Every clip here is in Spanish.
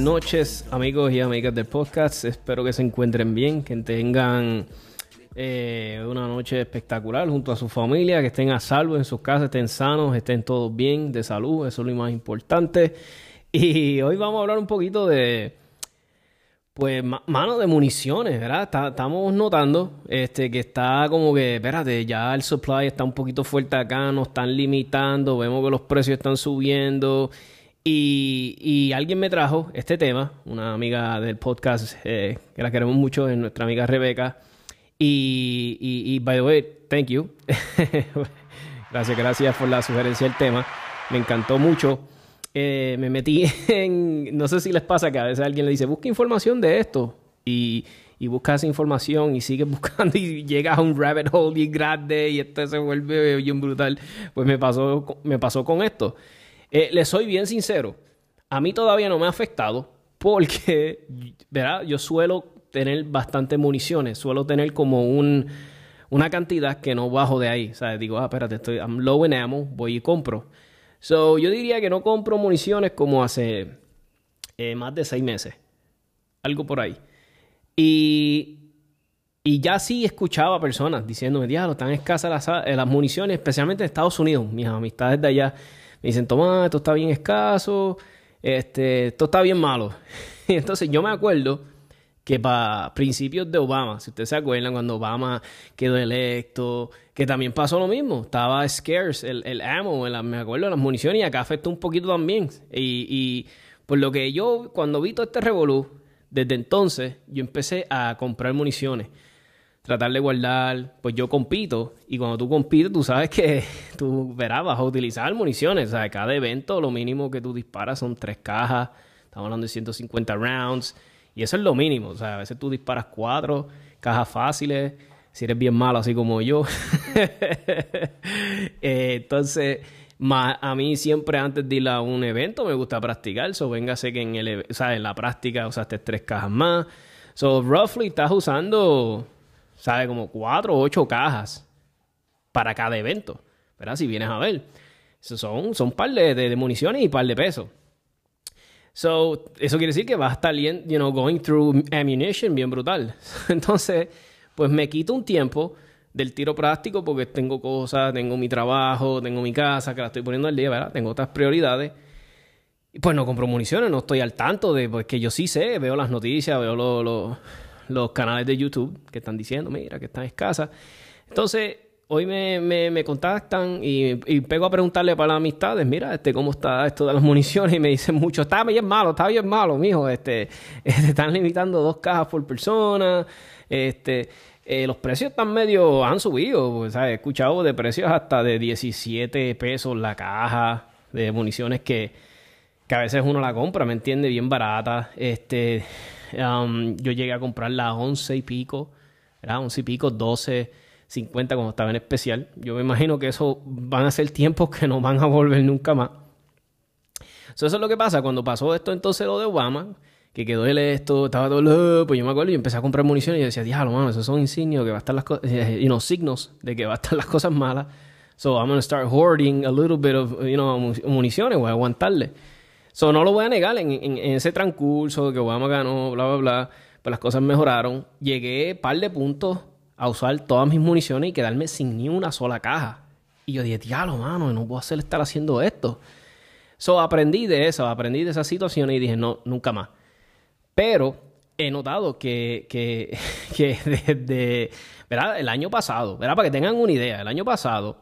noches amigos y amigas del podcast, espero que se encuentren bien, que tengan eh, una noche espectacular junto a su familia, que estén a salvo en sus casas, estén sanos, estén todos bien, de salud, eso es lo más importante. Y hoy vamos a hablar un poquito de, pues, mano de municiones, ¿verdad? estamos notando este, que está como que, espérate, ya el supply está un poquito fuerte acá, nos están limitando, vemos que los precios están subiendo. Y, alguien me trajo este tema, una amiga del podcast eh, que la queremos mucho, es nuestra amiga Rebeca. Y, y, by the way, thank you. gracias, gracias por la sugerencia del tema. Me encantó mucho. Eh, me metí en, no sé si les pasa que a veces alguien le dice, busca información de esto. Y, y buscas información y sigues buscando y llegas a un rabbit hole bien grande y esto se vuelve bien brutal. Pues me pasó, me pasó con esto. Eh, le soy bien sincero, a mí todavía no me ha afectado porque, ¿verdad? Yo suelo tener bastante municiones, suelo tener como un, una cantidad que no bajo de ahí. O sea, digo, ah, espérate, estoy I'm voy y compro. So, yo diría que no compro municiones como hace eh, más de seis meses. Algo por ahí. Y, y ya sí escuchaba personas diciéndome, diablo, están escasas las, las municiones, especialmente en Estados Unidos. Mis amistades de allá me dicen, toma, esto está bien escaso, este, esto está bien malo. y entonces yo me acuerdo que para principios de Obama, si ustedes se acuerdan, cuando Obama quedó electo, que también pasó lo mismo, estaba scarce el, el ammo, me acuerdo, las municiones, y acá afectó un poquito también. Y, y por lo que yo, cuando vi todo este revolú, desde entonces yo empecé a comprar municiones tratar de guardar, pues yo compito y cuando tú compites tú sabes que tú verás, vas a utilizar municiones, o sea, cada evento lo mínimo que tú disparas son tres cajas, estamos hablando de 150 rounds y eso es lo mínimo, o sea, a veces tú disparas cuatro cajas fáciles, si eres bien malo así como yo. Eh, entonces, a mí siempre antes de ir a un evento me gusta practicar, so véngase que en, el, o sea, en la práctica usaste tres cajas más. So, roughly estás usando ¿sabe? Como cuatro o ocho cajas para cada evento, ¿verdad? Si vienes a ver. Son, son un par de, de, municiones y un par de pesos. So, eso quiere decir que va a estar, you know, going through ammunition bien brutal. Entonces, pues me quito un tiempo del tiro práctico porque tengo cosas, tengo mi trabajo, tengo mi casa que la estoy poniendo al día, ¿verdad? Tengo otras prioridades. Y pues no compro municiones, no estoy al tanto de, pues que yo sí sé, veo las noticias, veo los los canales de YouTube que están diciendo, mira, que están escasas. Entonces, hoy me, me, contactan y, pego a preguntarle para las amistades, mira, este, cómo está esto de las municiones, y me dicen mucho, está bien malo, está bien malo, mijo, este, están limitando dos cajas por persona, este, eh, los precios están medio, han subido, pues, he escuchado de precios hasta de 17 pesos la caja de municiones que, que a veces uno la compra, ¿me entiende? Bien barata, este Um, yo llegué a comprarla a 11 y pico, ¿verdad? 11 y pico, 12, 50 cuando estaba en especial. Yo me imagino que eso van a ser tiempos que no van a volver nunca más. eso es lo que pasa cuando pasó esto entonces lo de Obama, que quedó él esto, estaba todo, pues yo me acuerdo y empecé a comprar municiones y decía, diablo, mano, esos son insignios que va a estar las cosas, you know, signos de que va a estar las cosas malas. So I'm to start hoarding a little bit of, you know, municiones, voy a aguantarle. So, no lo voy a negar, en, en, ese transcurso que Obama ganó, bla, bla, bla, pues las cosas mejoraron. Llegué par de puntos a usar todas mis municiones y quedarme sin ni una sola caja. Y yo dije, diablo, mano, no puedo hacer estar haciendo esto. So aprendí de eso, aprendí de esa situación y dije, no, nunca más. Pero he notado que, que, que desde, ¿verdad? El año pasado, ¿verdad? Para que tengan una idea, el año pasado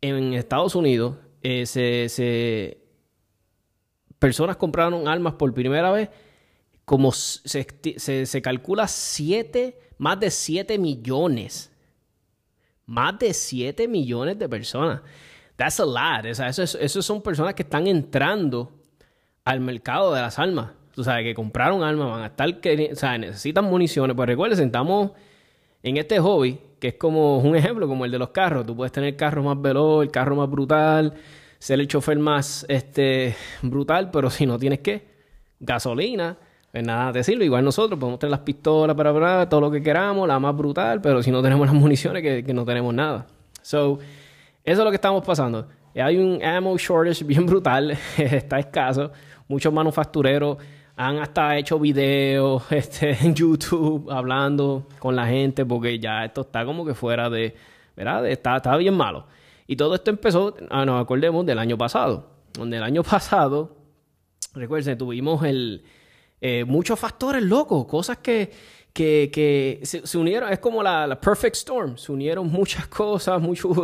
en Estados Unidos eh, se, personas compraron armas por primera vez como se, se, calcula siete, más de 7 millones. Más de 7 millones de personas. That's a lot. Eso, son personas que están entrando al mercado de las armas. Tú sabes, que compraron armas, van a estar, que, necesitan municiones. Pues recuerden, estamos en este hobby, que es como un ejemplo, como el de los carros. Tú puedes tener el carro más veloz, el carro más brutal, ser el chofer más este, brutal, pero si no tienes que gasolina, pues nada te sirve. Igual nosotros podemos tener las pistolas para, todo lo que queramos, la más brutal, pero si no tenemos las municiones, que, no tenemos nada. So, eso es lo que estamos pasando. Hay un ammo shortage bien brutal, está escaso. Muchos manufactureros han hasta hecho videos este, en YouTube hablando con la gente porque ya esto está como que fuera de, ¿verdad? Está, está bien malo. Y todo esto empezó, ah, nos acordemos, del año pasado. Donde el año pasado, recuerden, tuvimos el, eh, muchos factores locos, cosas que, que, se, unieron, es como la, perfect storm, se unieron muchas cosas, muchos,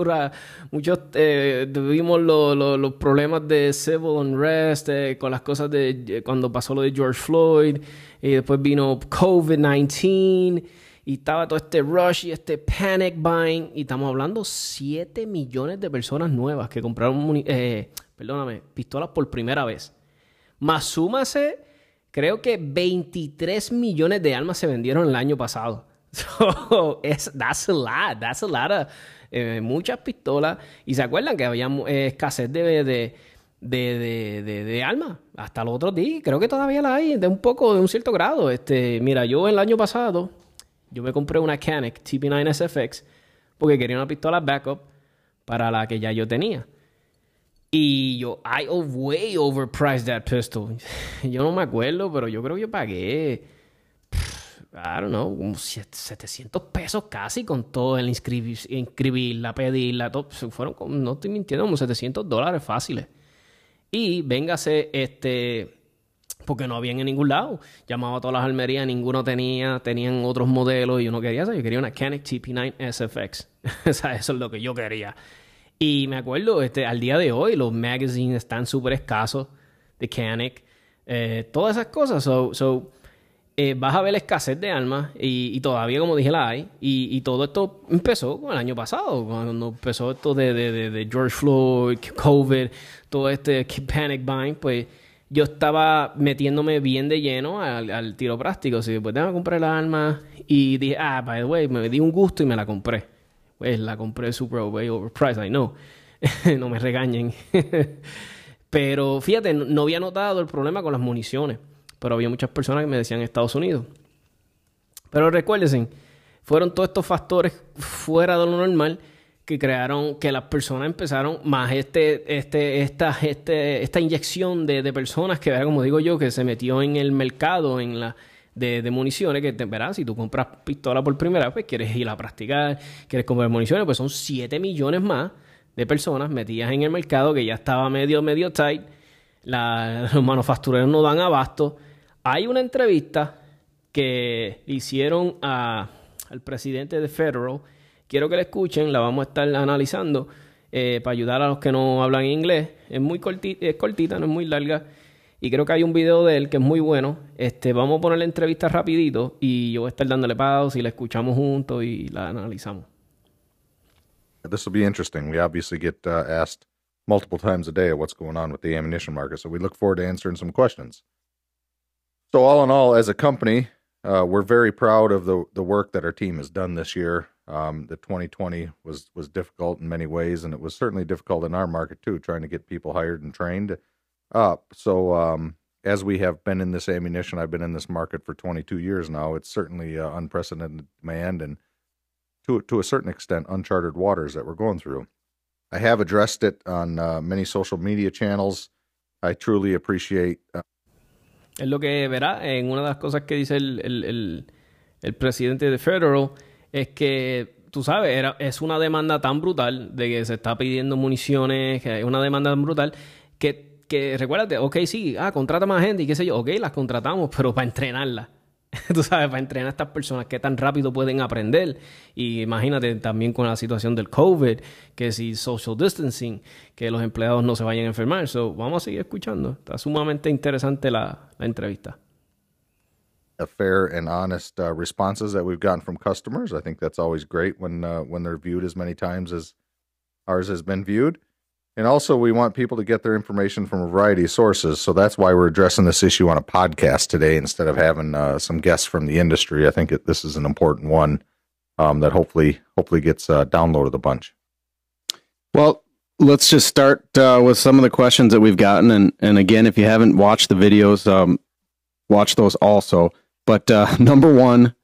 muchos eh, tuvimos los problemas de civil unrest, eh, con las cosas de cuando pasó lo de George Floyd, y después vino COVID-19, y estaba todo este rush y este panic buying, y estamos hablando 7 millones de personas nuevas que compraron, perdóname, pistolas por primera vez. Más súmase creo que 23 millones de armas se vendieron el año pasado. So, es, that's a lot, that's a lot eh, muchas pistolas. Y se acuerdan que había eh, escasez de, de, de, de, de armas hasta los otros días. Creo que todavía la hay, de un poco, de un cierto grado. Este, mira, yo el año pasado, yo me compré una Canik TP9 SFX porque quería una pistola backup para la que ya yo tenía. Y yo, I way overpriced that pistol. Yo no me acuerdo, pero yo creo que yo pagué, I don't know, como 700 pesos casi con todo el inscribir, inscribirla, pedirla, todo. Fueron, no estoy mintiendo, como 700 dólares fáciles. Y véngase, este, porque no habían en ningún lado. Llamaba a todas las almerías, ninguno tenía, tenían otros modelos y yo no quería eso. Yo quería una Canik TP9 SFX. o eso es lo que yo quería. Y me acuerdo, este, al día de hoy, los magazines están súper escasos de Canik, eh, todas esas cosas. So, eh, vas a ver la escasez de armas y, todavía, como dije, la hay. Y, todo esto empezó con el año pasado, cuando empezó esto de, de, de, George Floyd, COVID, todo este panic buying, pues yo estaba metiéndome bien de lleno al, tiro práctico. Así, pues que comprar las armas y dije, ah, by the way, me di un gusto y me la compré pues la compré super overpriced, I know. no me regañen. pero fíjate, no había notado el problema con las municiones, pero había muchas personas que me decían Estados Unidos. Pero recuérdense, fueron todos estos factores fuera de lo normal que crearon que las personas empezaron más este, este, esta, este, esta inyección de, de personas que, como digo yo, que se metió en el mercado, en la, de, municiones que, verás, si tú compras pistola por primera vez, pues quieres ir a practicar, quieres comprar municiones, pues son 7 millones más de personas metidas en el mercado que ya estaba medio, medio tight. los manufactureros no dan abasto. Hay una entrevista que hicieron a, al presidente de Federal. Quiero que la escuchen, la vamos a estar analizando eh, para ayudar a los que no hablan inglés. Es muy cortita, es cortita, no es muy larga. Y creo que hay un video de él que es muy bueno. Este, vamos a poner la entrevista rapidito y yo voy a estar dándole pausa y la escuchamos juntos y la analizamos. This will be interesting. We obviously get uh, asked multiple times a day what's going on with the ammunition market, so we look forward to answering some questions. So, all in all, as a company, uh, we're very proud of the the work that our team has done this year. Um, the 2020 was was difficult in many ways, and it was certainly difficult in our market too, trying to get people hired and trained up. So um, as we have been in this ammunition, I've been in this market for 22 years now. It's certainly uh, unprecedented demand and to to a certain extent uncharted waters that we're going through. I have addressed it on uh, many social media channels. I truly appreciate. Uh, es lo que verá en una de las cosas que dice el, el, el, el presidente de Federal es que, tú sabes, era, es una demanda tan brutal de que se está pidiendo municiones, que es una demanda tan brutal que, que recuérdate, ok, sí, ah, contrata más gente y qué sé yo, ok, las contratamos, pero para entrenarlas. tú sabes, para entrenar a estas personas qué tan rápido pueden aprender. Y imagínate también con la situación del COVID, que si social distancing, que los empleados no se vayan a enfermar. So, vamos a seguir escuchando. Está sumamente interesante la, la entrevista. A fair and honest uh, responses that we've gotten from customers. I think that's always great when uh, when they're viewed as many times as ours has been viewed. And also, we want people to get their information from a variety of sources. So that's why we're addressing this issue on a podcast today instead of having uh, some guests from the industry. I think it, this is an important one um, that hopefully hopefully gets uh, downloaded a bunch. Well, let's just start uh, with some of the questions that we've gotten. And, and again, if you haven't watched the videos, um, watch those also. But uh, number one,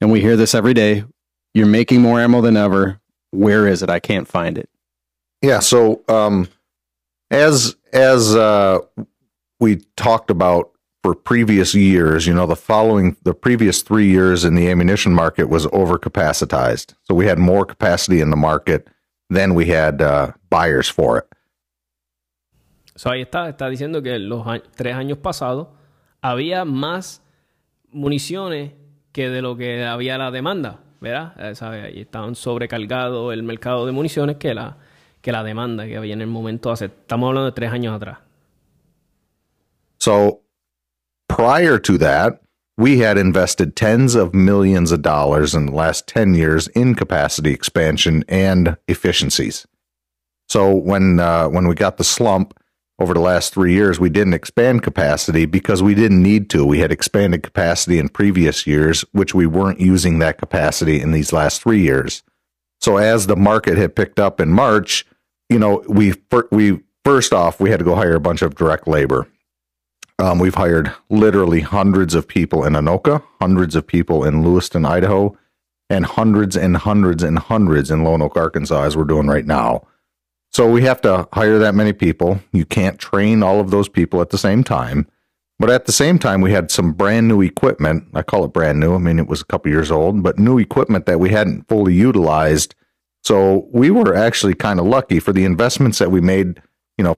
and we hear this every day you're making more ammo than ever. Where is it? I can't find it. Yeah. So um, as as uh, we talked about for previous years, you know, the following the previous three years in the ammunition market was overcapacitized. So we had more capacity in the market than we had uh, buyers for it. So ahí está, está diciendo que los tres años pasados había más municiones que de lo que había la demanda, ¿verdad? Eh, estaban sobrecargados el mercado de municiones que la, que la demanda que había en el momento hace. Estamos hablando de tres años atrás. So prior to that, we had invested tens of millions of dollars in the last 10 years in capacity expansion and efficiencies. So when uh, when we got the slump over the last three years, we didn't expand capacity because we didn't need to. We had expanded capacity in previous years, which we weren't using that capacity in these last three years. So as the market had picked up in March, you know, we we first off we had to go hire a bunch of direct labor. Um, we've hired literally hundreds of people in Anoka, hundreds of people in Lewiston, Idaho, and hundreds and hundreds and hundreds in Lone Oak, Arkansas, as we're doing right now. So we have to hire that many people. You can't train all of those people at the same time. But at the same time, we had some brand new equipment. I call it brand new. I mean, it was a couple years old, but new equipment that we hadn't fully utilized So we were actually kind of lucky for the investments that we made, you know.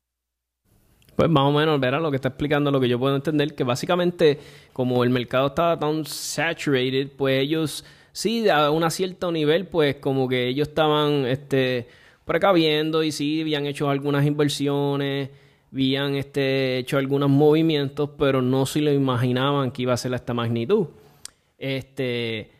Pues más o menos, verá lo que está explicando, lo que yo puedo entender, que básicamente como el mercado estaba tan saturated, pues ellos sí, a un cierto nivel, pues como que ellos estaban este, precaviendo y sí, habían hecho algunas inversiones, habían este, hecho algunos movimientos, pero no se lo imaginaban que iba a ser esta magnitud. Este,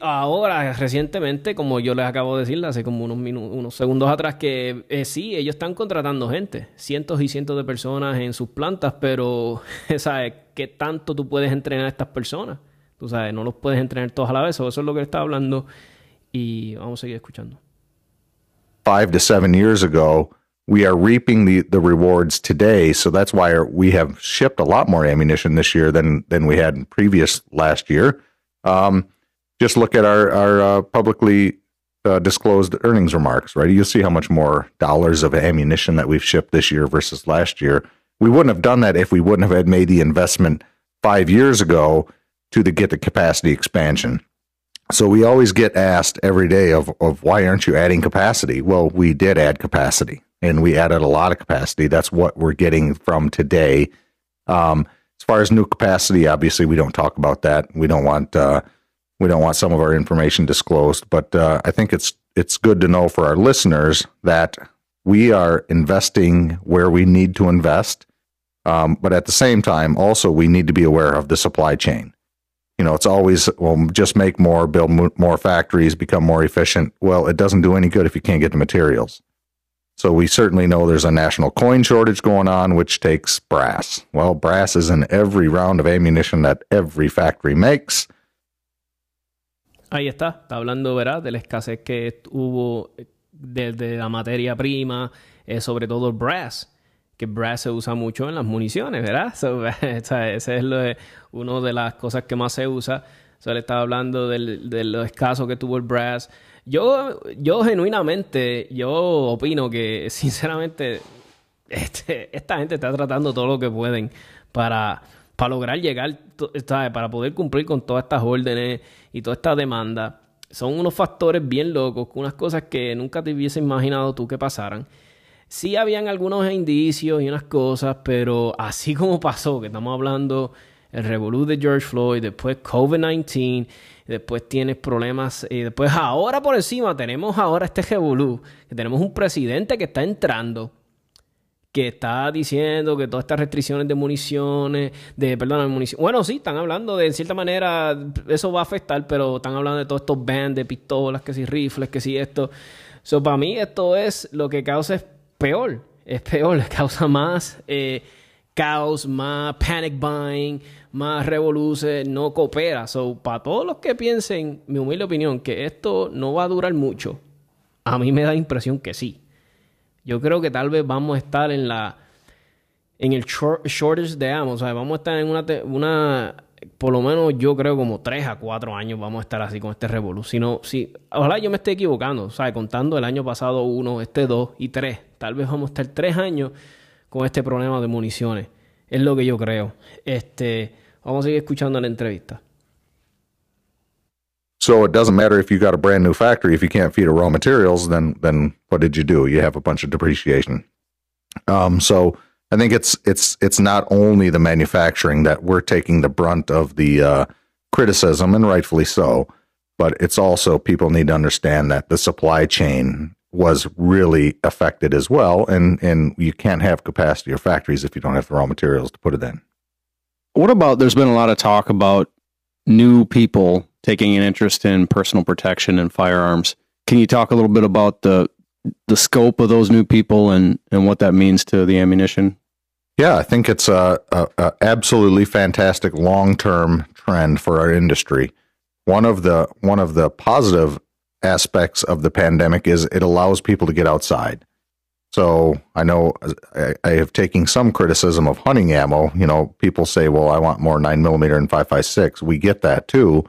ahora, recientemente, como yo les acabo de decir hace como unos, unos segundos atrás, que eh, sí, ellos están contratando gente, cientos y cientos de personas en sus plantas, pero, ¿sabes? ¿Qué tanto tú puedes entrenar a estas personas? Tú sabes, no los puedes entrenar todos a la vez, eso es lo que está hablando y vamos a seguir escuchando. Five to seven years ago, we are reaping the, the rewards today. So that's why we have shipped a lot more ammunition this year than, than we had in previous last year. Um, just look at our our uh, publicly uh, disclosed earnings remarks, right? You'll see how much more dollars of ammunition that we've shipped this year versus last year. We wouldn't have done that if we wouldn't have had made the investment five years ago to the, get the capacity expansion. So we always get asked every day of, of why aren't you adding capacity? Well, we did add capacity and we added a lot of capacity. That's what we're getting from today. Um, as far as new capacity, obviously we don't talk about that. We don't want uh, we don't want some of our information disclosed, but uh, I think it's it's good to know for our listeners that we are investing where we need to invest, um, but at the same time, also we need to be aware of the supply chain. You know, it's always well, just make more, build more factories, become more efficient. Well, it doesn't do any good if you can't get the materials. So we certainly know there's a national coin shortage going on, which takes brass. Well, brass is in every round of ammunition that every factory makes. Ahí está, está hablando, ¿verdad?, de la escasez que hubo de, la materia prima, eh, sobre todo brass, que brass se usa mucho en las municiones, ¿verdad? ese es lo una de las cosas que más se usa. Se le estaba hablando del, de lo escaso que tuvo el brass. Yo, yo genuinamente, yo opino que, sinceramente, este, esta gente está tratando todo lo que pueden para para lograr llegar, para poder cumplir con todas estas órdenes y toda esta demanda. Son unos factores bien locos, unas cosas que nunca te hubiese imaginado tú que pasaran. Sí habían algunos indicios y unas cosas, pero así como pasó, que estamos hablando el revolú de George Floyd, después COVID-19, después tienes problemas, y después ahora por encima tenemos ahora este revolú, que tenemos un presidente que está entrando que está diciendo que todas estas restricciones de municiones, de, perdón, de municiones, bueno, sí, están hablando de, en cierta manera, eso va a afectar, pero están hablando de todos estos bands de pistolas, que si rifles, que si esto. So, para mí esto es lo que causa peor, es peor, causa más eh, caos, más panic buying, más revoluciones, no coopera. So, para todos los que piensen, mi humilde opinión, que esto no va a durar mucho, a mí me da la impresión que sí. Yo creo que tal vez vamos a estar en la en el shortage de amos, o sea, vamos a estar en una, una por lo menos yo creo como tres a cuatro años vamos a estar así con este revolución. Si, ojalá yo me esté equivocando, sea, contando el año pasado uno, este dos y tres, tal vez vamos a estar tres años con este problema de municiones. Es lo que yo creo. Este, vamos a seguir escuchando la entrevista. So it doesn't matter if you got a brand new factory if you can't feed it raw materials. Then then what did you do? You have a bunch of depreciation. Um, so I think it's it's it's not only the manufacturing that we're taking the brunt of the uh, criticism, and rightfully so, but it's also people need to understand that the supply chain was really affected as well, and and you can't have capacity or factories if you don't have the raw materials to put it in. What about? There's been a lot of talk about new people taking an interest in personal protection and firearms. Can you talk a little bit about the the scope of those new people and and what that means to the ammunition? Yeah, I think it's a, a, a absolutely fantastic long term trend for our industry. One of the one of the positive aspects of the pandemic is it allows people to get outside. So I know I, I have taken some criticism of hunting ammo. You know, people say, "Well, I want more nine millimeter and five five six. We get that too,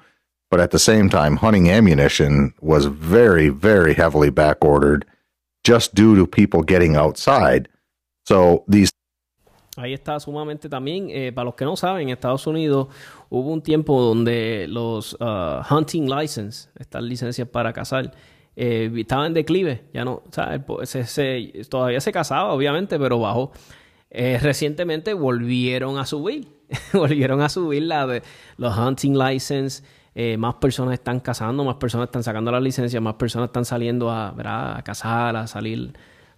but at the same time, hunting ammunition was very, very heavily back ordered just due to people getting outside. So these Ahí está sumamente también. Eh, para los que no saben, en Estados Unidos hubo un tiempo donde los uh, hunting license, estas licencias para cazar, eh, estaban en declive. Ya no, todavía se cazaba, obviamente, pero bajó. Eh, recientemente volvieron a subir. volvieron a subir la de los hunting license. Eh, más personas están cazando, más personas están sacando la licencia, más personas están saliendo a, a cazar, a salir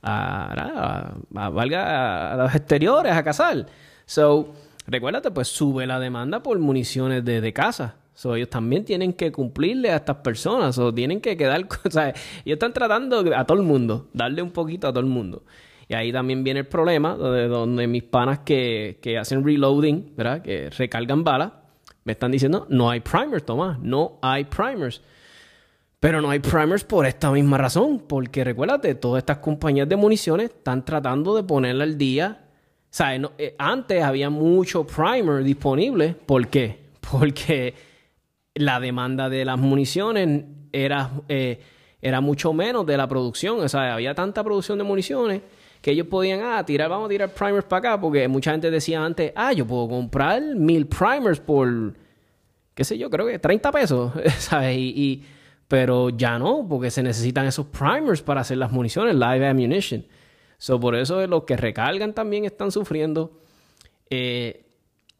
a, valga, a los exteriores a cazar. So, recuérdate, pues sube la demanda por municiones de, casa. So, ellos también tienen que cumplirle a estas personas, o tienen que quedar, o ellos están tratando a todo el mundo, darle un poquito a todo el mundo. Y ahí también viene el problema, donde, donde mis panas que, que hacen reloading, ¿verdad? Que recargan balas, me están diciendo, no hay primers, Tomás, no hay primers. Pero no hay primers por esta misma razón, porque recuérdate, todas estas compañías de municiones están tratando de ponerla al día. O eh, antes había mucho primer disponible. ¿Por qué? Porque la demanda de las municiones era, eh, era mucho menos de la producción. O sea, había tanta producción de municiones que ellos podían, ah, tirar, vamos a tirar primers para acá, porque mucha gente decía antes, ah, yo puedo comprar mil primers por, qué sé yo, creo que 30 pesos, ¿sabes? Y, pero ya no, porque se necesitan esos primers para hacer las municiones, live ammunition. So, por eso los que recargan también están sufriendo. Eh,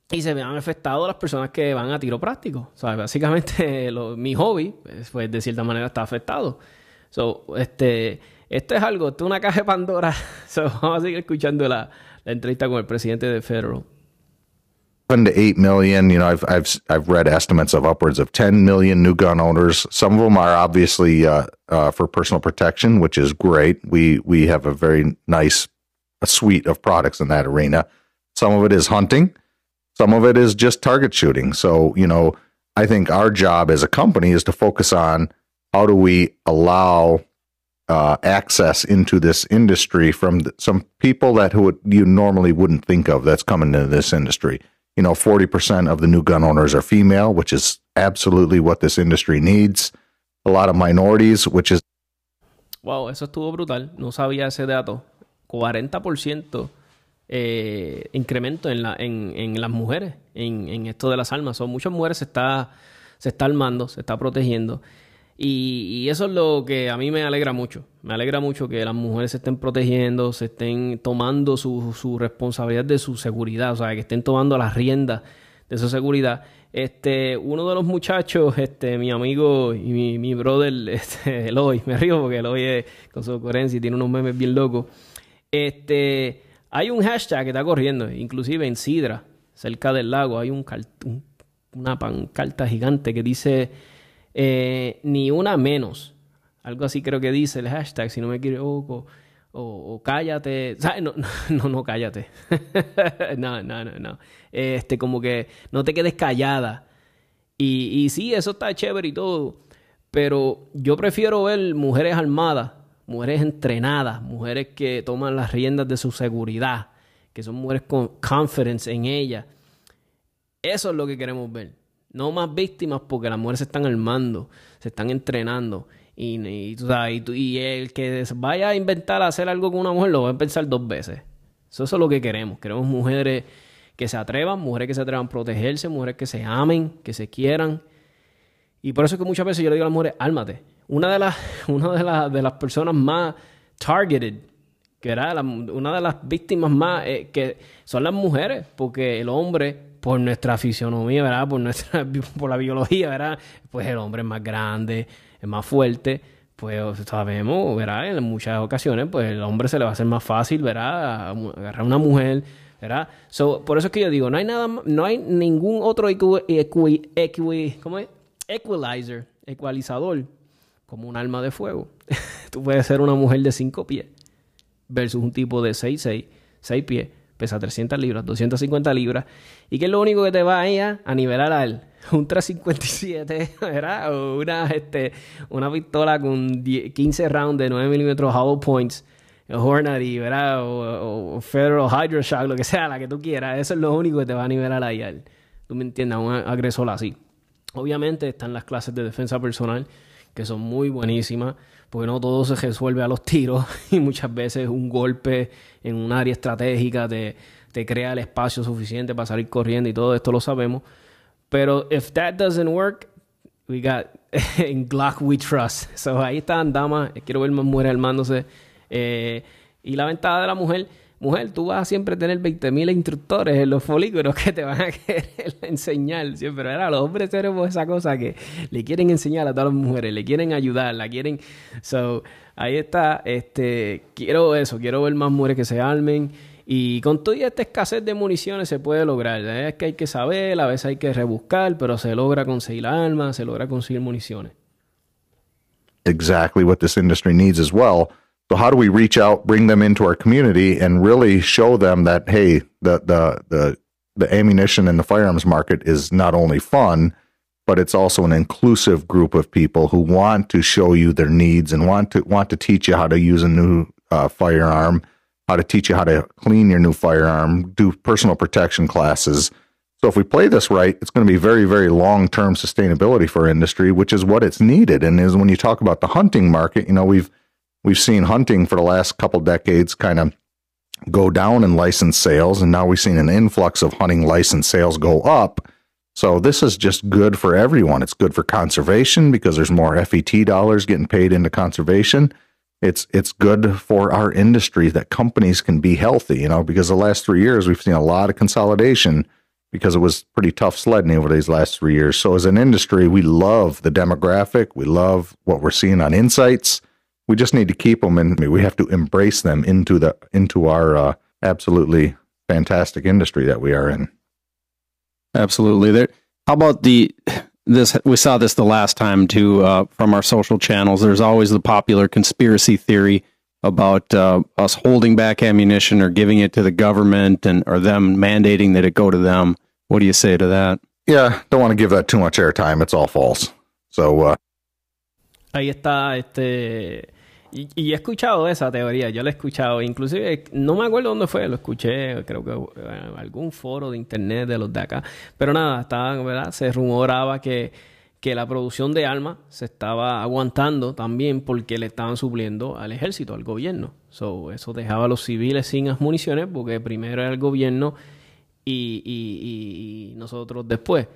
y se vean afectados las personas que van a tiro práctico. O sea, básicamente mi hobby, pues, pues, de cierta manera está afectado. So, este, esto es algo, esto es una caja de Pandora. vamos a seguir escuchando la, la entrevista con el presidente de Federal. Seven to eight million. You know, I've I've I've read estimates of upwards of ten million new gun owners. Some of them are obviously uh, uh, for personal protection, which is great. We we have a very nice a suite of products in that arena. Some of it is hunting. Some of it is just target shooting. So you know, I think our job as a company is to focus on how do we allow uh, access into this industry from the, some people that who would, you normally wouldn't think of that's coming into this industry. You know, 40% of the new gun owners are female, which is absolutely what this industry needs. A lot of minorities, which is. Wow, eso estuvo brutal. No sabía ese dato. 40% eh, incremento en, la, en, en, las mujeres, en, en, esto de las armas. Son muchas mujeres se está, se está armando, se está protegiendo. Y, eso es lo que a mí me alegra mucho. Me alegra mucho que las mujeres se estén protegiendo, se estén tomando su, su responsabilidad de su seguridad, o sea, que estén tomando las riendas de su seguridad. Este, uno de los muchachos, este, mi amigo y mi, mi brother, este, Eloy, me río porque Eloy es, con su coherencia y tiene unos memes bien locos. Este, hay un hashtag que está corriendo, inclusive en Sidra, cerca del lago, hay un, un una pancarta gigante que dice eh, ni una menos. Algo así creo que dice el hashtag, si no me equivoco. O, o cállate. No, no, no, cállate. no, no, no, no. Este, como que no te quedes callada. Y, y sí, eso está chévere y todo. Pero yo prefiero ver mujeres armadas, mujeres entrenadas, mujeres que toman las riendas de su seguridad, que son mujeres con confidence en ellas. Eso es lo que queremos ver. No más víctimas porque las mujeres se están armando, se están entrenando. Y, y, el que vaya a inventar hacer algo con una mujer lo va a pensar dos veces. Eso, es lo que queremos. Queremos mujeres que se atrevan, mujeres que se atrevan a protegerse, mujeres que se amen, que se quieran. Y por eso es que muchas veces yo le digo a las mujeres, álmate. Una de las, una de las, de las personas más targeted, que era una de las víctimas más, eh, que son las mujeres, porque el hombre por nuestra fisionomía, ¿verdad? Por, nuestra, por la biología, ¿verdad? Pues el hombre es más grande, es más fuerte. Pues sabemos, ¿verdad? En muchas ocasiones, pues el hombre se le va a hacer más fácil, ¿verdad? Agarrar a una mujer, ¿verdad? Por eso es que yo digo, no hay nada, no hay ningún otro ¿cómo es? equalizer, ecualizador, como un arma de fuego. Tú puedes ser una mujer de 5 pies versus un tipo de 6, 6, 6 pies pesa 300 libras, 250 libras, y que es lo único que te va a, a nivelar a él. Un 357, ¿verdad? O una, este, una pistola con 15 rounds de 9 milímetros hollow points, Hornady, ¿verdad? O, Federal Hydro Shock, lo que sea, la que tú quieras. Eso es lo único que te va a nivelar ahí a él. Tú me entiendes, un agresor así. Obviamente están las clases de defensa personal, que son muy buenísimas porque no todo se resuelve a los tiros y muchas veces un golpe en un área estratégica te, te crea el espacio suficiente para salir corriendo y todo esto lo sabemos. Pero if that doesn't work, we got in Glock we trust. So ahí están damas, quiero ver más mujeres armándose. Eh, y la ventaja de la mujer mujer, tú vas a siempre tener 20.000 instructores en los folículos que te van a querer enseñar. Siempre. Los hombres tenemos esa cosa que le quieren enseñar a todas las mujeres, le quieren ayudar, la quieren. So, ahí está. Este, quiero eso, quiero ver más mujeres que se armen. Y con toda esta escasez de municiones se puede lograr. Es que hay que saber, a veces hay que rebuscar, pero se logra conseguir armas, se logra conseguir municiones. Exactly what this industry needs as well. So how do we reach out, bring them into our community, and really show them that hey, the the the the ammunition and the firearms market is not only fun, but it's also an inclusive group of people who want to show you their needs and want to want to teach you how to use a new uh, firearm, how to teach you how to clean your new firearm, do personal protection classes. So if we play this right, it's going to be very, very long term sustainability for industry, which is what it's needed. And is when you talk about the hunting market, you know, we've we've seen hunting for the last couple decades kind of go down in license sales, and now we've seen an influx of hunting license sales go up. So this is just good for everyone. It's good for conservation because there's more FET dollars getting paid into conservation. It's it's good for our industry that companies can be healthy, you know, because the last three years we've seen a lot of consolidation because it was pretty tough sledding over these last three years. So as an industry, we love the demographic. We love what we're seeing on insights we just need to keep them and we have to embrace them into the into our uh, absolutely fantastic industry that we are in. Absolutely. There. How about the this? We saw this the last time too uh, from our social channels. There's always the popular conspiracy theory about uh, us holding back ammunition or giving it to the government and or them mandating that it go to them. What do you say to that? Yeah, don't want to give that too much airtime. It's all false. So uh, ahí está este Y, y, he escuchado esa teoría, yo la he escuchado, inclusive no me acuerdo dónde fue, lo escuché, creo que en algún foro de internet de los de acá, pero nada, estaba, ¿verdad? Se rumoraba que, que la producción de armas se estaba aguantando también porque le estaban supliendo al ejército, al gobierno. So, eso dejaba a los civiles sin las municiones porque primero era el gobierno y, y, y nosotros después.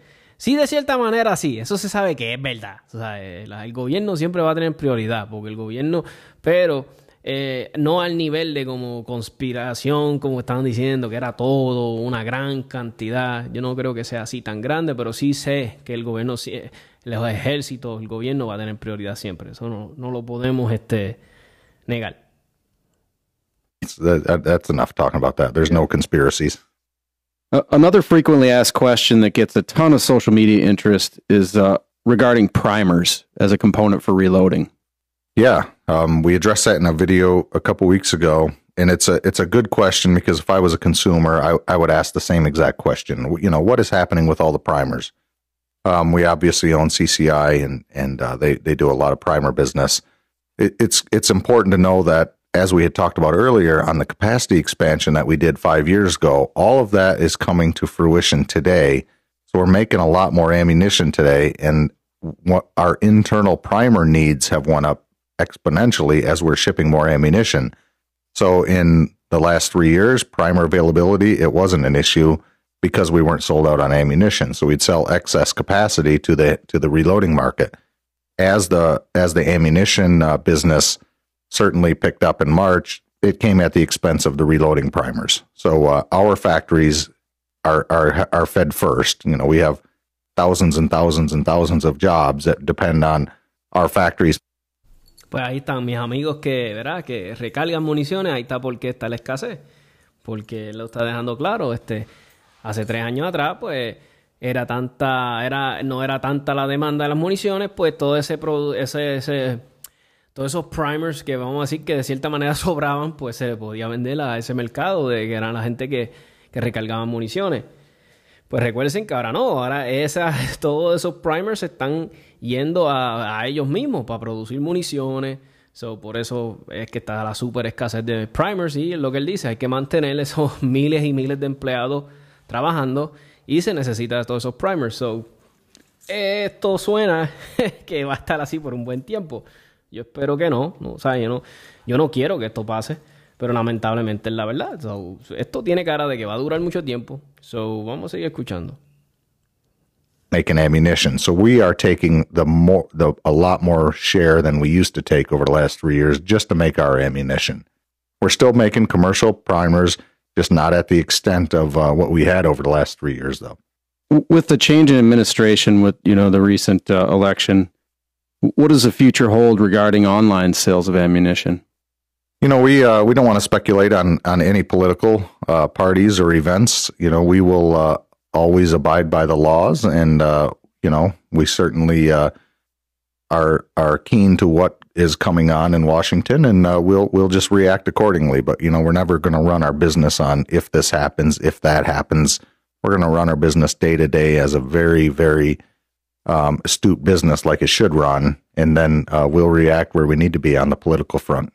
Sí, de cierta manera sí, eso se sabe que es verdad. O sea, el gobierno siempre va a tener prioridad, porque el gobierno, pero eh, no al nivel de como conspiración, como estaban diciendo, que era todo, una gran cantidad. Yo no creo que sea así tan grande, pero sí sé que el gobierno, los ejércitos, el gobierno va a tener prioridad siempre. Eso no, no lo podemos este, negar. that's enough talking about that. There's no conspiracies. Another frequently asked question that gets a ton of social media interest is uh, regarding primers as a component for reloading. Yeah, um, we addressed that in a video a couple weeks ago, and it's a it's a good question because if I was a consumer, I, I would ask the same exact question. You know, what is happening with all the primers? Um, we obviously own CCI, and and uh, they they do a lot of primer business. It, it's it's important to know that as we had talked about earlier on the capacity expansion that we did five years ago, all of that is coming to fruition today. So we're making a lot more ammunition today, and what our internal primer needs have went up exponentially as we're shipping more ammunition. So in the last three years, primer availability, it wasn't an issue because we weren't sold out on ammunition. So we'd sell excess capacity to the to the reloading market. As the as the ammunition uh, business certainly picked up in March, it came at the expense of the reloading primers. So uh, our factories are are are fed first. You know, we have thousands and thousands and thousands of jobs that depend on our factories pues ahí están mis amigos que, ¿verdad? Que recargan municiones, ahí está por qué está la escasez. Porque lo está dejando claro, este, hace tres años atrás, pues era tanta, era, no era tanta la demanda de las municiones, pues todo ese, ese, ese todos esos primers que vamos a decir que de cierta manera sobraban, pues se podía vender a ese mercado de que eran la gente que, que recargaban municiones. Pues recuerden que ahora no, ahora esas, todos esos primers están yendo a, ellos mismos para producir municiones. So, por eso es que está la super escasez de primers y lo que él dice, hay que mantener esos miles y miles de empleados trabajando y se necesita todos esos primers. So, esto suena que va a estar así por un buen tiempo. Yo espero que no, no o sea, yo no, yo no quiero que esto pase, pero lamentablemente es la verdad. esto tiene cara de que va a durar mucho tiempo. So, vamos a seguir escuchando. making ammunition. So we are taking the more the a lot more share than we used to take over the last three years just to make our ammunition. We're still making commercial primers, just not at the extent of uh, what we had over the last three years, though. With the change in administration, with you know the recent uh, election, what does the future hold regarding online sales of ammunition? You know, we uh, we don't want to speculate on on any political uh, parties or events. You know, we will uh, always abide by the laws, and uh, you know we certainly uh, are are keen to what is coming on in Washington, and uh, we'll we'll just react accordingly. But you know we're never going to run our business on if this happens, if that happens. We're going to run our business day to day as a very very um, astute business, like it should run, and then uh, we'll react where we need to be on the political front.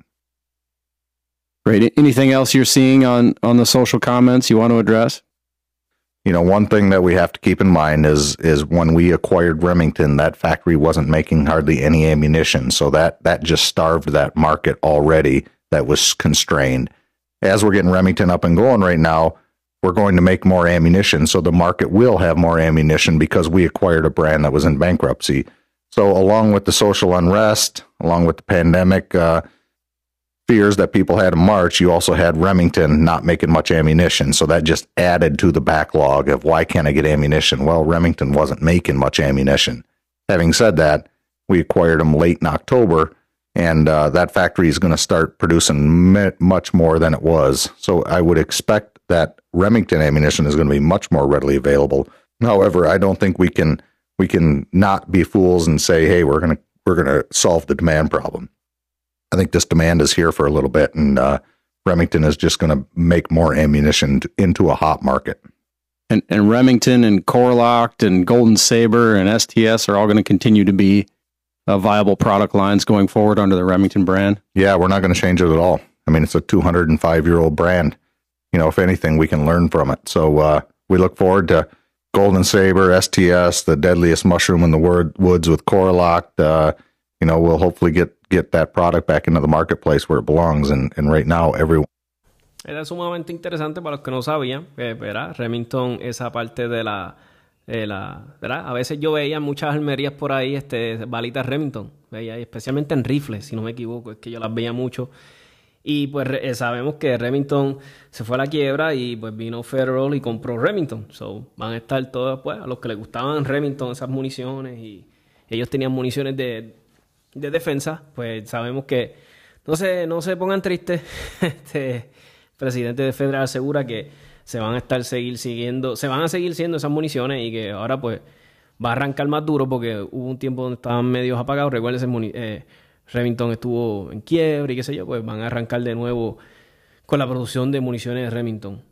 Great. Anything else you're seeing on on the social comments you want to address? you know, one thing that we have to keep in mind is is when we acquired Remington, that factory wasn't making hardly any ammunition, so that that just starved that market already. That was constrained. As we're getting Remington up and going right now, we're going to make more ammunition, so the market will have more ammunition because we acquired a brand that was in bankruptcy. So, along with the social unrest, along with the pandemic, uh, fears that people had in March, you also had Remington not making much ammunition. So that just added to the backlog of why can't I get ammunition? Well, Remington wasn't making much ammunition. Having said that, we acquired them late in October, and uh, that factory is going to start producing much more than it was. So I would expect that Remington ammunition is going to be much more readily available. However, I don't think we can we can not be fools and say, hey, we're going to we're going to solve the demand problem. I think this demand is here for a little bit, and uh, Remington is just going to make more ammunition t- into a hot market. And, and Remington and Corlocked and Golden Saber and STS are all going to continue to be uh, viable product lines going forward under the Remington brand. Yeah, we're not going to change it at all. I mean, it's a 205 year old brand. You know, if anything, we can learn from it. So uh, we look forward to Golden Saber, STS, the deadliest mushroom in the woods with Corlocked. Uh, you know, we'll hopefully get get that product back into the marketplace where it belongs. And and right now, everyone. Era sumamente interesante para los que no sabían, eh, ¿verdad? Remington, esa parte de la, de la, ¿verdad? A veces yo veía muchas almerías por ahí, este, balitas Remington, veía, especialmente en rifles, si no me equivoco, es que yo las veía mucho. Y pues eh, sabemos que Remington se fue a la quiebra y pues vino Federal y compró Remington. So van a estar todos, pues, a los que les gustaban Remington, esas municiones y ellos tenían municiones de, de defensa, pues sabemos que no se, no se pongan tristes. Este presidente de Federal asegura que se van a estar seguir siguiendo, se van a seguir siendo esas municiones y que ahora pues va a arrancar más duro porque hubo un tiempo donde estaban medios apagados. Recuerden, eh, Remington estuvo en quiebra y qué sé yo, pues van a arrancar de nuevo con la producción de municiones de Remington.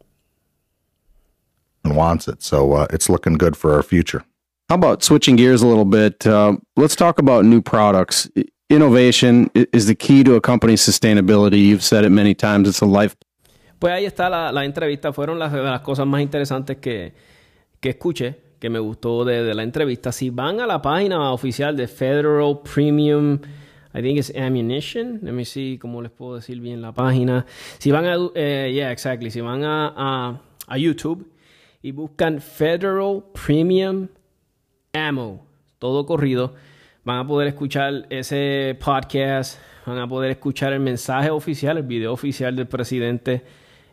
Wants it, so uh, it's looking good for our future. How about switching gears a little bit? Uh, let's talk about new products. Innovation is the key to a company's sustainability. You've said it many times. It's a life. Pues ahí está la, la entrevista. Fueron las, las cosas más interesantes que, que escuché, que me gustó de, de la entrevista. Si van a la página oficial de Federal Premium I think it's ammunition. Let me see cómo les puedo decir bien la página. Si van a, eh, yeah, exactly. Si van a, a, YouTube y buscan Federal Premium Ammo, todo corrido, van a poder escuchar ese podcast, van a poder escuchar el mensaje oficial, el video oficial del presidente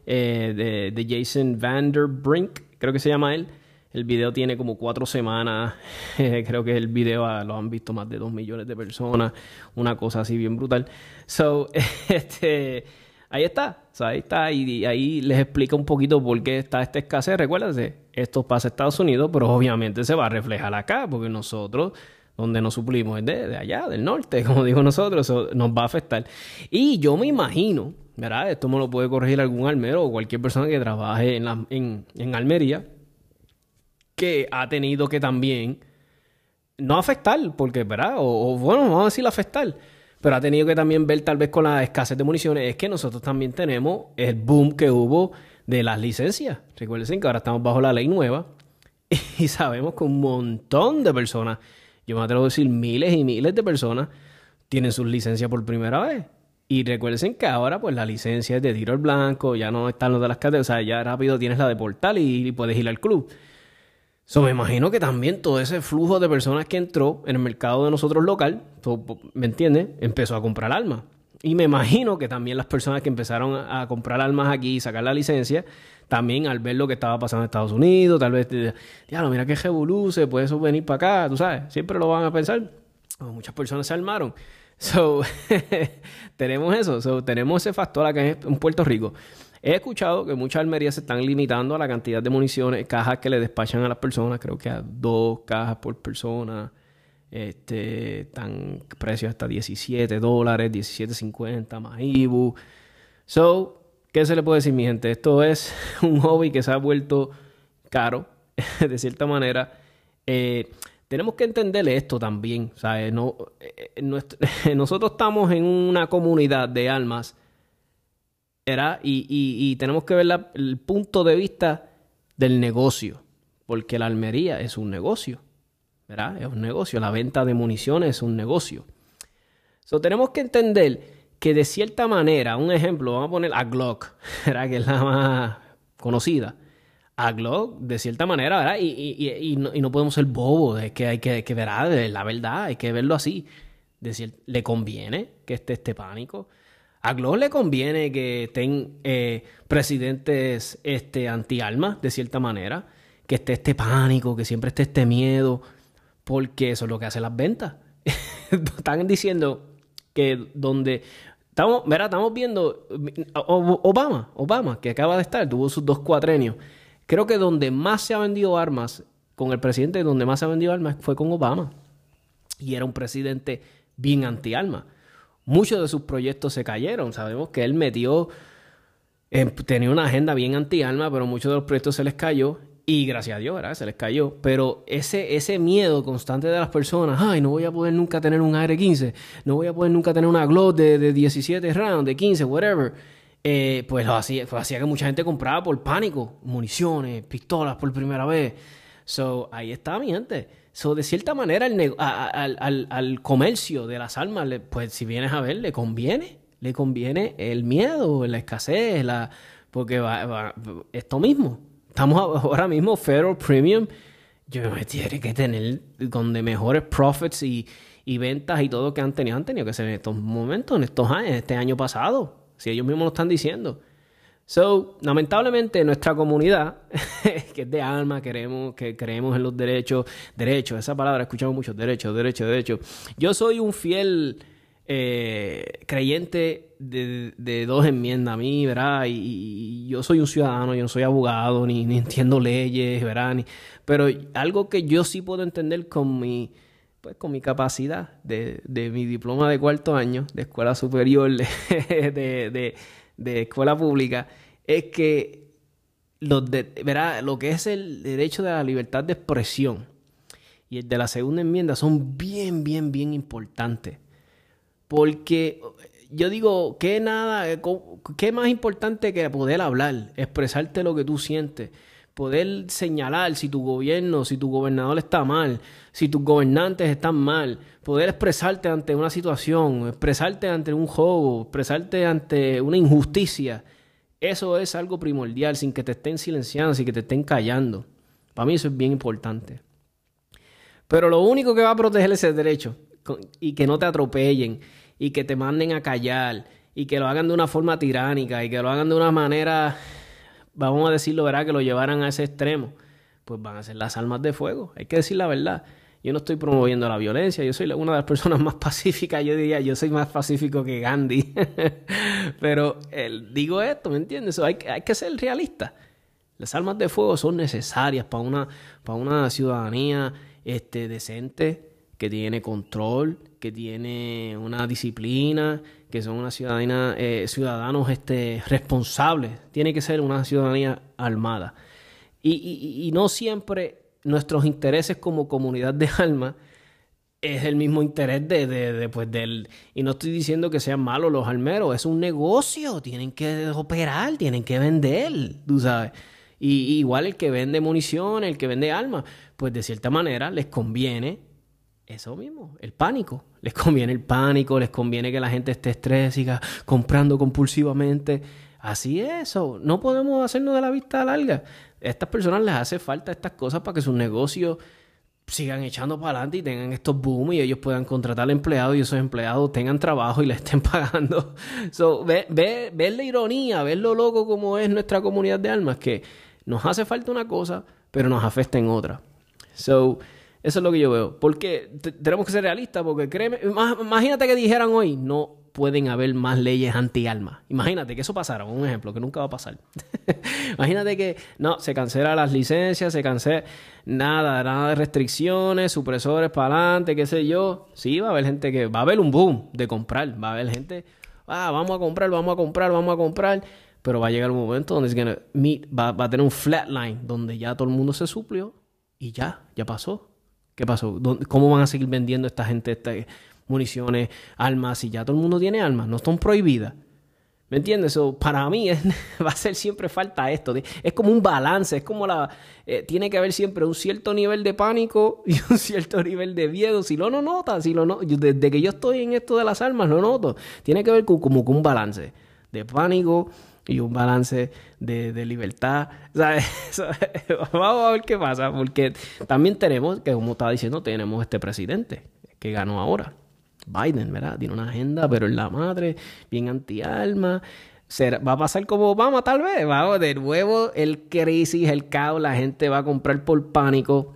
eh, de, de Jason Vanderbrink, creo que se llama él el video tiene como cuatro semanas. Creo que el video ah, lo han visto más de dos millones de personas. Una cosa así bien brutal. So, este, ahí está. ahí está. Y, ahí les explica un poquito por qué está esta escasez. Recuérdense, esto pasa en Estados Unidos, pero obviamente se va a reflejar acá, porque nosotros, donde nos suplimos es de, allá, del norte, como digo nosotros, eso nos va a afectar. Y yo me imagino, ¿verdad? Esto me lo puede corregir algún almero o cualquier persona que trabaje en, la, en, en Almería que ha tenido que también no afectar, porque, ¿verdad? O, bueno, vamos a decir afectar, pero ha tenido que también ver tal vez con la escasez de municiones, es que nosotros también tenemos el boom que hubo de las licencias. Recuerden que ahora estamos bajo la ley nueva y sabemos que un montón de personas, yo me atrevo a decir miles y miles de personas, tienen sus licencias por primera vez. Y recuerden que ahora, pues la licencia es de tiro al blanco, ya no están los de las categorías, o sea, ya rápido tienes la de portal y puedes ir al club. So, me imagino que también todo ese flujo de personas que entró en el mercado de nosotros local, ¿me entiendes? Empezó a comprar armas. Y me imagino que también las personas que empezaron a comprar armas aquí y sacar la licencia, también al ver lo que estaba pasando en Estados Unidos, tal vez, ya, mira qué revoluce, puede eso venir para acá, tú sabes, siempre lo van a pensar. muchas personas se armaron. So, tenemos eso, so, tenemos ese factor acá en Puerto Rico. He escuchado que muchas almerías se están limitando a la cantidad de municiones, cajas que le despachan a las personas, creo que a dos cajas por persona. Este, están precios hasta 17 dólares, 17.50 más IBU. So, ¿qué se le puede decir, mi gente? Esto es un hobby que se ha vuelto caro, de cierta manera. Eh, tenemos que entenderle esto también. ¿sabes? No, eh, eh, nosotros estamos en una comunidad de almas y, tenemos que ver el punto de vista del negocio, porque la almería es un negocio, ¿verdad? Es un negocio, la venta de municiones es un negocio. So, tenemos que entender que de cierta manera, un ejemplo, vamos a poner a Glock, ¿verdad? Que es la más conocida. A Glock, de cierta manera, ¿verdad? Y, no, podemos ser bobos, es que hay que, que ver la verdad, hay que verlo así. le conviene que esté este pánico a Glock le conviene que estén eh, presidentes este, anti-alma, de cierta manera, que esté este pánico, que siempre esté este miedo, porque eso es lo que hace las ventas. Están diciendo que donde estamos, verá, estamos viendo Obama, Obama, que acaba de estar, tuvo sus dos cuatrenios. Creo que donde más se ha vendido armas con el presidente, donde más se ha vendido armas fue con Obama. Y era un presidente bien anti-alma muchos de sus proyectos se cayeron. Sabemos que él metió, tenía una agenda bien anti-alma, pero muchos de los proyectos se les cayó. Y gracias a Dios. Se les cayó. Pero ese, ese miedo constante de las personas, ay, no voy a poder nunca tener un AR-15, no voy a poder nunca tener una Glock de, de 17 rounds, de 15, whatever. Eh, pues lo hacía, hacía que mucha gente compraba por pánico municiones, pistolas por primera vez. So, ahí está mi gente. So, de cierta manera, el al, al, al, comercio de las almas, pues si vienes a ver, le conviene. Le conviene el miedo, la escasez, la porque va, esto mismo. Estamos ahora mismo Federal Premium. Yo me tiene que tener donde mejores profits y, y ventas y todo que han tenido, han tenido que ser en estos momentos, en estos años, en este año pasado. Si ellos mismos lo están diciendo. So, lamentablemente nuestra comunidad, que es de alma, queremos, que creemos en los derechos, derechos, esa palabra escuchamos mucho, derechos, derechos, derechos. Yo soy un fiel eh, creyente de, dos enmiendas a mí, ¿verdad? Y, yo soy un ciudadano, yo no soy abogado, ni, entiendo leyes, ¿verdad? pero algo que yo sí puedo entender con mi, pues, con mi capacidad de, de mi diploma de cuarto año, de escuela superior, de, de escuela pública, es que los de, lo que es el derecho de la libertad de expresión y el de la segunda enmienda son bien, bien, bien importantes. Porque yo digo, ¿qué nada, qué más importante que poder hablar, expresarte lo que tú sientes? poder señalar si tu gobierno, si tu gobernador está mal, si tus gobernantes están mal, poder expresarte ante una situación, expresarte ante un juego, expresarte ante una injusticia, eso es algo primordial, sin que te estén silenciando, sin que te estén callando. Para mí eso es bien importante. Pero lo único que va a proteger ese derecho y que no te atropellen y que te manden a callar y que lo hagan de una forma tiránica y que lo hagan de una manera vamos a decirlo, ¿verdad? Que lo llevaran a ese extremo, pues van a ser las almas de fuego. Hay que decir la verdad. Yo no estoy promoviendo la violencia, yo soy una de las personas más pacíficas, yo diría, yo soy más pacífico que Gandhi. Pero digo esto, ¿me entiendes? hay, hay que ser realista. Las almas de fuego son necesarias para una, para una ciudadanía este, decente, que tiene control, que tiene una disciplina, que son una ciudadanía, eh, ciudadanos este, responsables. Tiene que ser una ciudadanía armada. Y, no siempre nuestros intereses como comunidad de alma es el mismo interés de, de, pues, del... Y no estoy diciendo que sean malos los almeros, es un negocio, tienen que operar, tienen que vender, tú sabes. Y, igual el que vende municiones, el que vende armas, pues de cierta manera les conviene eso mismo, el pánico. Les conviene el pánico, les conviene que la gente esté estrésica, comprando compulsivamente. Así es eso. No podemos hacernos de la vista larga. A estas personas les hace falta estas cosas para que sus negocios sigan echando para adelante y tengan estos boom y ellos puedan contratar empleados y esos empleados tengan trabajo y les estén pagando. So, ve, ve, ver la ironía, ver lo loco como es nuestra comunidad de almas, que nos hace falta una cosa, pero nos afecta en otra. So, eso es lo que yo veo. Porque tenemos que ser realistas, porque créeme, imagínate que dijeran hoy, no pueden haber más leyes anti-alma. Imagínate que eso pasara, un ejemplo, que nunca va a pasar. imagínate que, no, se cancelan las licencias, se cancela nada, nada de restricciones, supresores para adelante, qué sé yo. Sí, va a haber gente que, va a haber un boom de comprar, va a haber gente, ah, vamos a comprar, vamos a comprar, vamos a comprar. Pero va a llegar un momento donde va, va a tener un flatline, donde ya todo el mundo se suplió y ya, ya pasó ¿Qué pasó? ¿Cómo van a seguir vendiendo esta gente estas municiones, armas, si ya todo el mundo tiene armas? No están prohibidas. ¿Me entiendes? para mí va a ser siempre falta esto. Es como un balance, es como la... Eh, tiene que haber siempre un cierto nivel de pánico y un cierto nivel de miedo. Si lo no notas, si lo no, desde que yo estoy en esto de las armas, lo noto. Tiene que haber como, como un balance de pánico y un balance de, libertad. Vamos a ver qué pasa, porque también tenemos, que como estaba diciendo, tenemos este presidente que ganó ahora. Biden, ¿verdad? Tiene una agenda, pero en la madre, bien anti-alma. Va a pasar como Obama, tal vez. Va de nuevo el crisis, el caos, la gente va a comprar por pánico.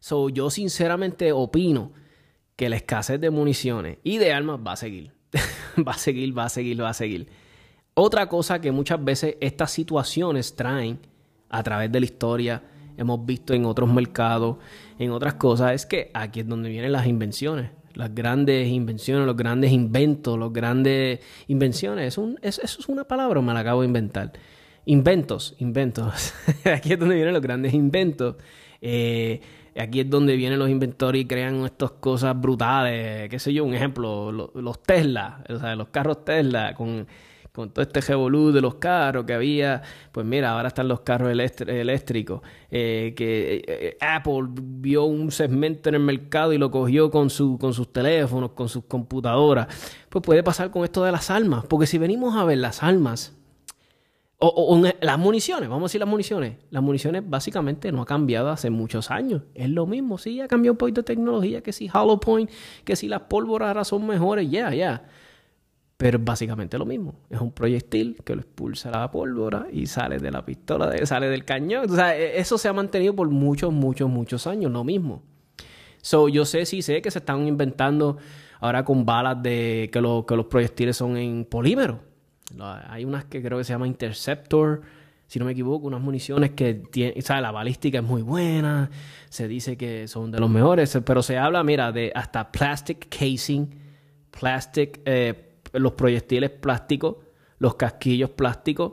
So, yo sinceramente opino que la escasez de municiones y de armas va a seguir. va a seguir, va a seguir, va a seguir. Otra cosa que muchas veces estas situaciones traen a través de la historia, hemos visto en otros mercados, en otras cosas, es que aquí es donde vienen las invenciones. Las grandes invenciones, los grandes inventos, los grandes invenciones. eso es una palabra, me la acabo de inventar. Inventos, inventos. aquí es donde vienen los grandes inventos. Eh, aquí es donde vienen los inventores y crean estas cosas brutales. Qué sé yo, un ejemplo, los, los Tesla, o sea, los carros Tesla con con todo este revolú de los carros que había, pues mira, ahora están los carros eléctricos, eh, que eh, eh, Apple vio un segmento en el mercado y lo cogió con, su, con sus teléfonos, con sus computadoras, pues puede pasar con esto de las armas, porque si venimos a ver las armas, o, las municiones, vamos a decir las municiones. Las municiones básicamente no ha cambiado hace muchos años. Es lo mismo, sí, ha cambiado un poquito de tecnología, que si Hollow Point, que si las pólvoras ahora son mejores, ya, ya. Pero es básicamente lo mismo. Es un proyectil que lo expulsa la pólvora y sale de la pistola, sale del cañón. O sea, e, eso se ha mantenido por muchos, muchos, muchos años, lo mismo. So, yo sé, sí sé que se están inventando ahora con balas de que, que los proyectiles son en polímero. Hay unas que creo que se llama Interceptor, si no me equivoco, unas municiones que tienen, sea, La balística es muy buena, se dice que son de los mejores, pero se habla, mira, de hasta plastic casing, plastic, eh, los proyectiles plásticos, los casquillos plásticos.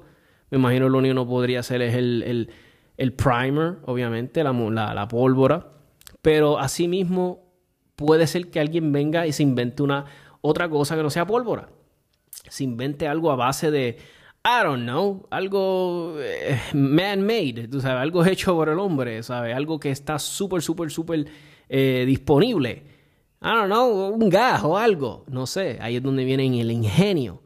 Me imagino lo único que no podría ser es el, el, primer, obviamente, la, la, la pólvora. Pero asimismo, puede ser que alguien venga y se invente una otra cosa que no sea pólvora se invente algo a base de, I don't know, algo eh, man-made, sabes, algo hecho por el hombre, ¿sabes? Algo que está súper, súper, súper eh, disponible. I don't know, un gas o algo, no sé, ahí es donde viene el ingenio.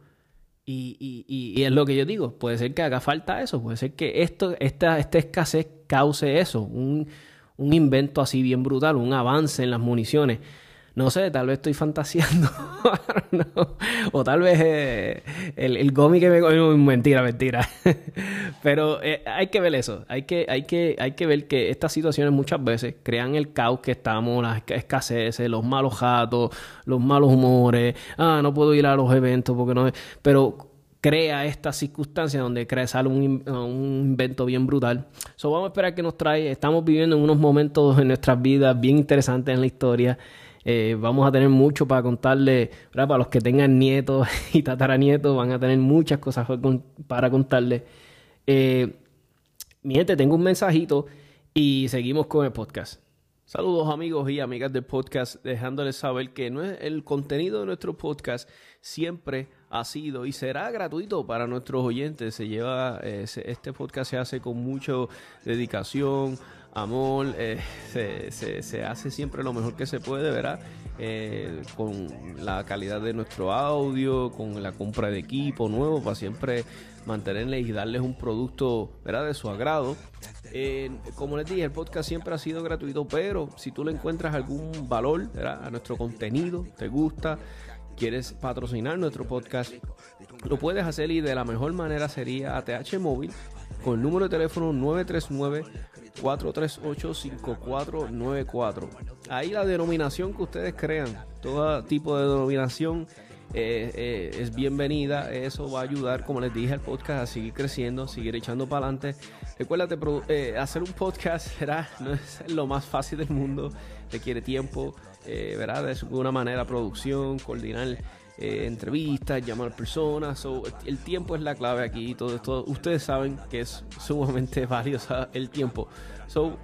Y, y, es lo que yo digo, puede ser que haga falta eso, puede ser que esto, esta, esta escasez cause eso, un, un invento así bien brutal, un avance en las municiones. No sé, tal vez estoy fantaseando. O tal vez eh, el, el gomi que me comió. Mentira, mentira. Pero eh, hay que ver eso. Hay que, hay, que, hay que ver que estas situaciones muchas veces crean el caos que estamos, las escaseces, los malos jatos, los malos humores. Ah, no puedo ir a los eventos porque no. Pero crea esta circunstancia donde crea sale un, un, invento bien brutal. So, vamos a esperar que nos trae. Estamos viviendo en unos momentos en nuestras vidas bien interesantes en la historia. Eh, vamos a tener mucho para contarle, para los que tengan nietos y tataranietos, van a tener muchas cosas para contarle. Eh, mi gente, tengo un mensajito y seguimos con el podcast. Saludos amigos y amigas del podcast, dejándoles saber que el contenido de nuestro podcast siempre ha sido y será gratuito para nuestros oyentes. Se lleva, eh, este podcast se hace con mucha dedicación, amor, eh, se, se, hace siempre lo mejor que se puede, ¿verdad? Eh, con la calidad de nuestro audio, con la compra de equipo nuevo, para siempre mantenerles y darles un producto, ¿verdad? De su agrado. como les dije, el podcast siempre ha sido gratuito, pero si tú le encuentras algún valor ¿verdad? a nuestro contenido, te gusta, quieres patrocinar nuestro podcast, lo puedes hacer y de la mejor manera sería ATH Móvil con el número de teléfono 939-438-5494. Ahí la denominación que ustedes crean, todo tipo de denominación eh, eh, es bienvenida. Eso va a ayudar, como les dije, al podcast a seguir creciendo, seguir echando para adelante. Recuérdate, eh, hacer un podcast será, no es lo más fácil del mundo, requiere tiempo, ¿verdad? De alguna manera, producción, coordinar eh, entrevistas, llamar personas. el tiempo es la clave aquí. Todo ustedes saben que es sumamente valioso el tiempo. So,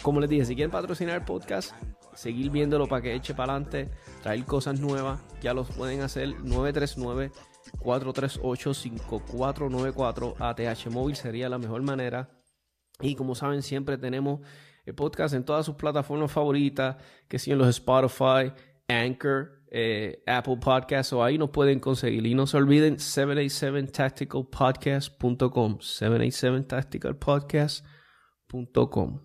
como les dije, si quieren patrocinar el podcast, seguir viéndolo para que eche para adelante, traer cosas nuevas, ya los pueden hacer 939 438 5494 ATH móvil sería la mejor manera. Y como saben, siempre tenemos el podcast en todas sus plataformas favoritas, que si en los Spotify, Anchor, eh, Apple Podcasts o ahí nos pueden conseguir. Y no se olviden 787tacticalpodcast.com 787tacticalpodcast.com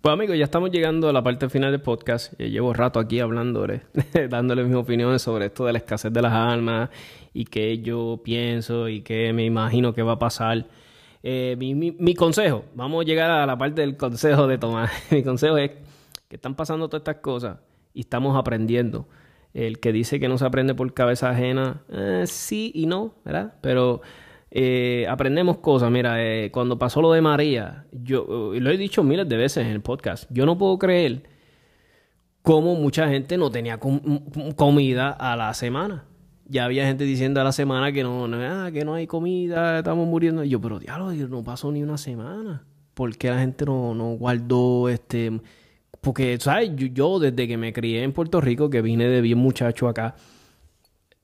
Pues amigos, ya estamos llegando a la parte final del podcast. llevo rato aquí hablando, dándole mis opiniones sobre esto de la escasez de las armas y qué yo pienso y qué me imagino que va a pasar. Eh, mi, mi consejo, vamos a llegar a la parte del consejo de Tomás. mi consejo es que están pasando todas estas cosas y estamos aprendiendo. El que dice que no se aprende por cabeza ajena, eh, sí y no, ¿verdad? Pero eh, aprendemos cosas. Mira, eh, cuando pasó lo de María, yo lo he dicho miles de veces en el podcast, yo no puedo creer cómo mucha gente no tenía comida a la semana. Ya había gente diciendo a la semana que no, no, ah, que no hay comida, estamos muriendo. Yo, pero diablo, no pasó ni una semana. ¿Por qué la gente no, no guardó este porque, ¿sabes? Yo, desde que me crié en Puerto Rico, que vine de bien muchacho acá,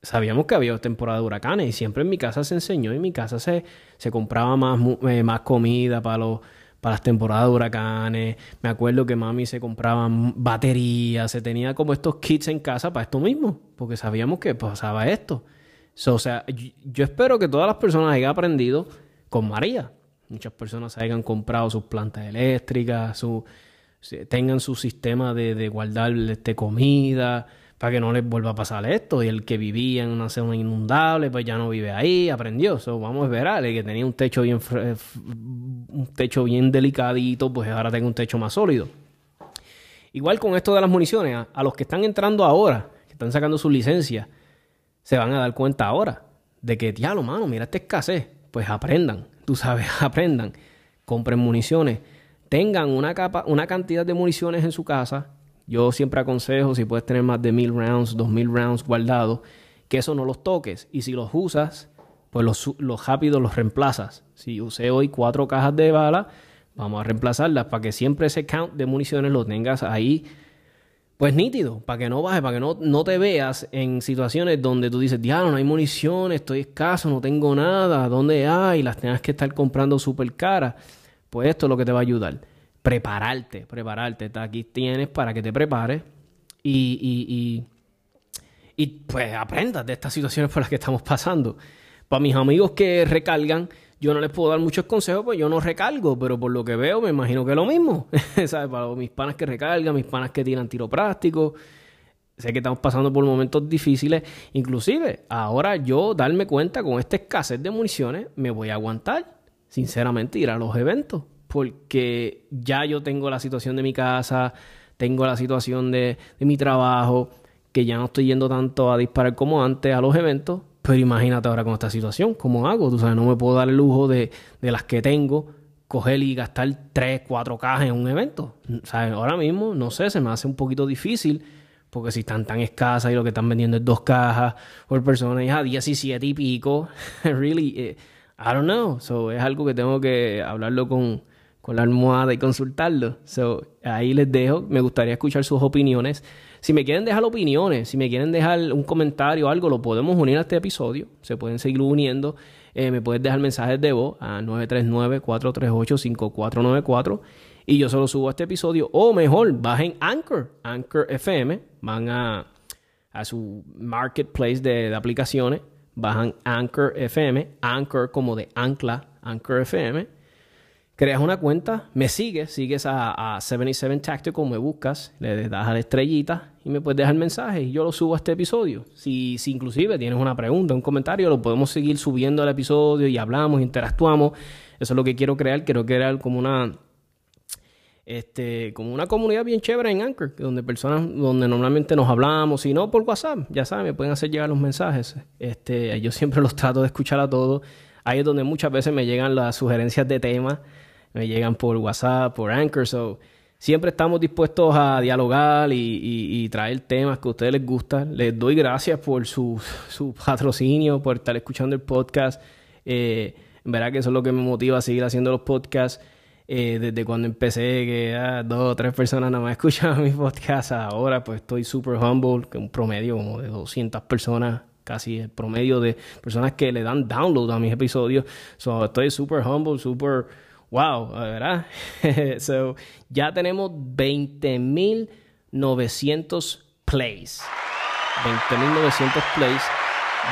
sabíamos que había temporada de huracanes y siempre en mi casa se enseñó, en mi casa se, se compraba más, eh, más comida para los para las temporadas de huracanes. Me acuerdo que mami se compraba baterías, se tenía como estos kits en casa para esto mismo, porque sabíamos que pasaba esto. o sea, yo, espero que todas las personas hayan aprendido con María. Muchas personas hayan comprado sus plantas eléctricas, su, tengan su sistema de, de guardar este, comida para que no les vuelva a pasar esto. Y el que vivía en una zona inundable, pues ya no vive ahí, aprendió. So, vamos a esperar. El que tenía un techo bien, un techo bien delicadito, pues ahora tenga un techo más sólido. Igual con esto de las municiones, a, los que están entrando ahora, que están sacando su licencia, se van a dar cuenta ahora de que, diablo, mano, mira esta escasez. Pues aprendan, tú sabes, aprendan, compren municiones, tengan una, capa, una cantidad de municiones en su casa yo siempre aconsejo, si puedes tener más de mil rounds, dos mil rounds guardados, que eso no los toques. Y si los usas, pues los, los rápidos los reemplazas. Si usé hoy cuatro cajas de bala, vamos a reemplazarlas para que siempre ese count de municiones lo tengas ahí, pues nítido, para que no baje, para que no, no te veas en situaciones donde tú dices, diablo, no hay municiones, estoy escaso, no tengo nada, ¿dónde hay? Las tengas que estar comprando súper caras. Pues esto es lo que te va a ayudar prepararte, prepararte. Aquí tienes para que te prepares y, y, y, pues aprendas de estas situaciones por las que estamos pasando. Para mis amigos que recargan, yo no les puedo dar muchos consejos, pues yo no recargo, pero por lo que veo me imagino que es lo mismo. ¿Sabes? Para mis panas que recargan, mis panas que tiran tiro práctico. Sé que estamos pasando por momentos difíciles. Inclusive, ahora yo darme cuenta con esta escasez de municiones, me voy a aguantar, sinceramente, ir a los eventos porque ya yo tengo la situación de mi casa, tengo la situación de, mi trabajo, que ya no estoy yendo tanto a disparar como antes a los eventos, pero imagínate ahora con esta situación, ¿cómo hago? Tú sabes, no me puedo dar el lujo de, de las que tengo, coger y gastar tres, cuatro cajas en un evento. ¿Sabes? Ahora mismo, no sé, se me hace un poquito difícil porque si están tan escasas y lo que están vendiendo es dos cajas por persona y a 17 y pico, really, eh, I don't know. So, es algo que tengo que hablarlo con, con la almohada y consultarlo. So, ahí les dejo. Me gustaría escuchar sus opiniones. Si me quieren dejar opiniones, si me quieren dejar un comentario o algo, lo podemos unir a este episodio. Se pueden seguir uniendo. Eh, me puedes dejar mensajes de voz a 939-438-5494 y yo solo subo este episodio. O mejor, bajen Anchor, Anchor FM. Van a, a su marketplace de aplicaciones. Bajan Anchor FM, Anchor como de ancla, Anchor FM creas una cuenta, me sigues, sigues a, 77 Tactical, me buscas, le das a la estrellita y me puedes dejar mensaje y yo lo subo a este episodio. Si, si inclusive tienes una pregunta, un comentario, lo podemos seguir subiendo al episodio y hablamos, interactuamos. Eso es lo que quiero crear, quiero crear como una este, como una comunidad bien chévere en Anchor, donde personas, donde normalmente nos hablamos, si no por WhatsApp, ya saben, me pueden hacer llegar los mensajes. Este, yo siempre los trato de escuchar a todos. Ahí es donde muchas veces me llegan las sugerencias de temas me llegan por WhatsApp, por Anchor. So, siempre estamos dispuestos a dialogar y, traer temas que a ustedes les gustan. Les doy gracias por su, patrocinio, por estar escuchando el podcast. Eh, verdad que eso es lo que me motiva a seguir haciendo los podcasts. Eh, desde cuando empecé, que ah, dos o tres personas nada más escuchaban mis podcasts, ahora pues estoy super humble, que un promedio como de 200 personas, casi el promedio de personas que le dan download a mis episodios. So, estoy super humble, super Wow, ¿verdad? so, ya tenemos 20.900 plays. 20.900 plays.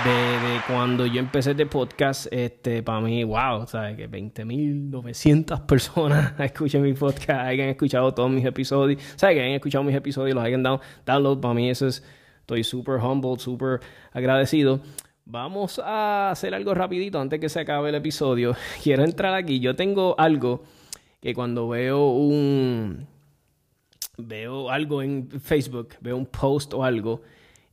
De, de, cuando yo empecé este podcast, este, para mí, wow, ¿sabes? Que 20.900 personas escuchan mi podcast, hayan escuchado todos mis episodios, ¿sabes? Que hayan escuchado mis episodios, los hayan dado download, para mí eso es, estoy súper humble, súper agradecido. Vamos a hacer algo rapidito antes que se acabe el episodio. Quiero entrar aquí. Yo tengo algo que cuando veo un veo algo en Facebook, veo un post o algo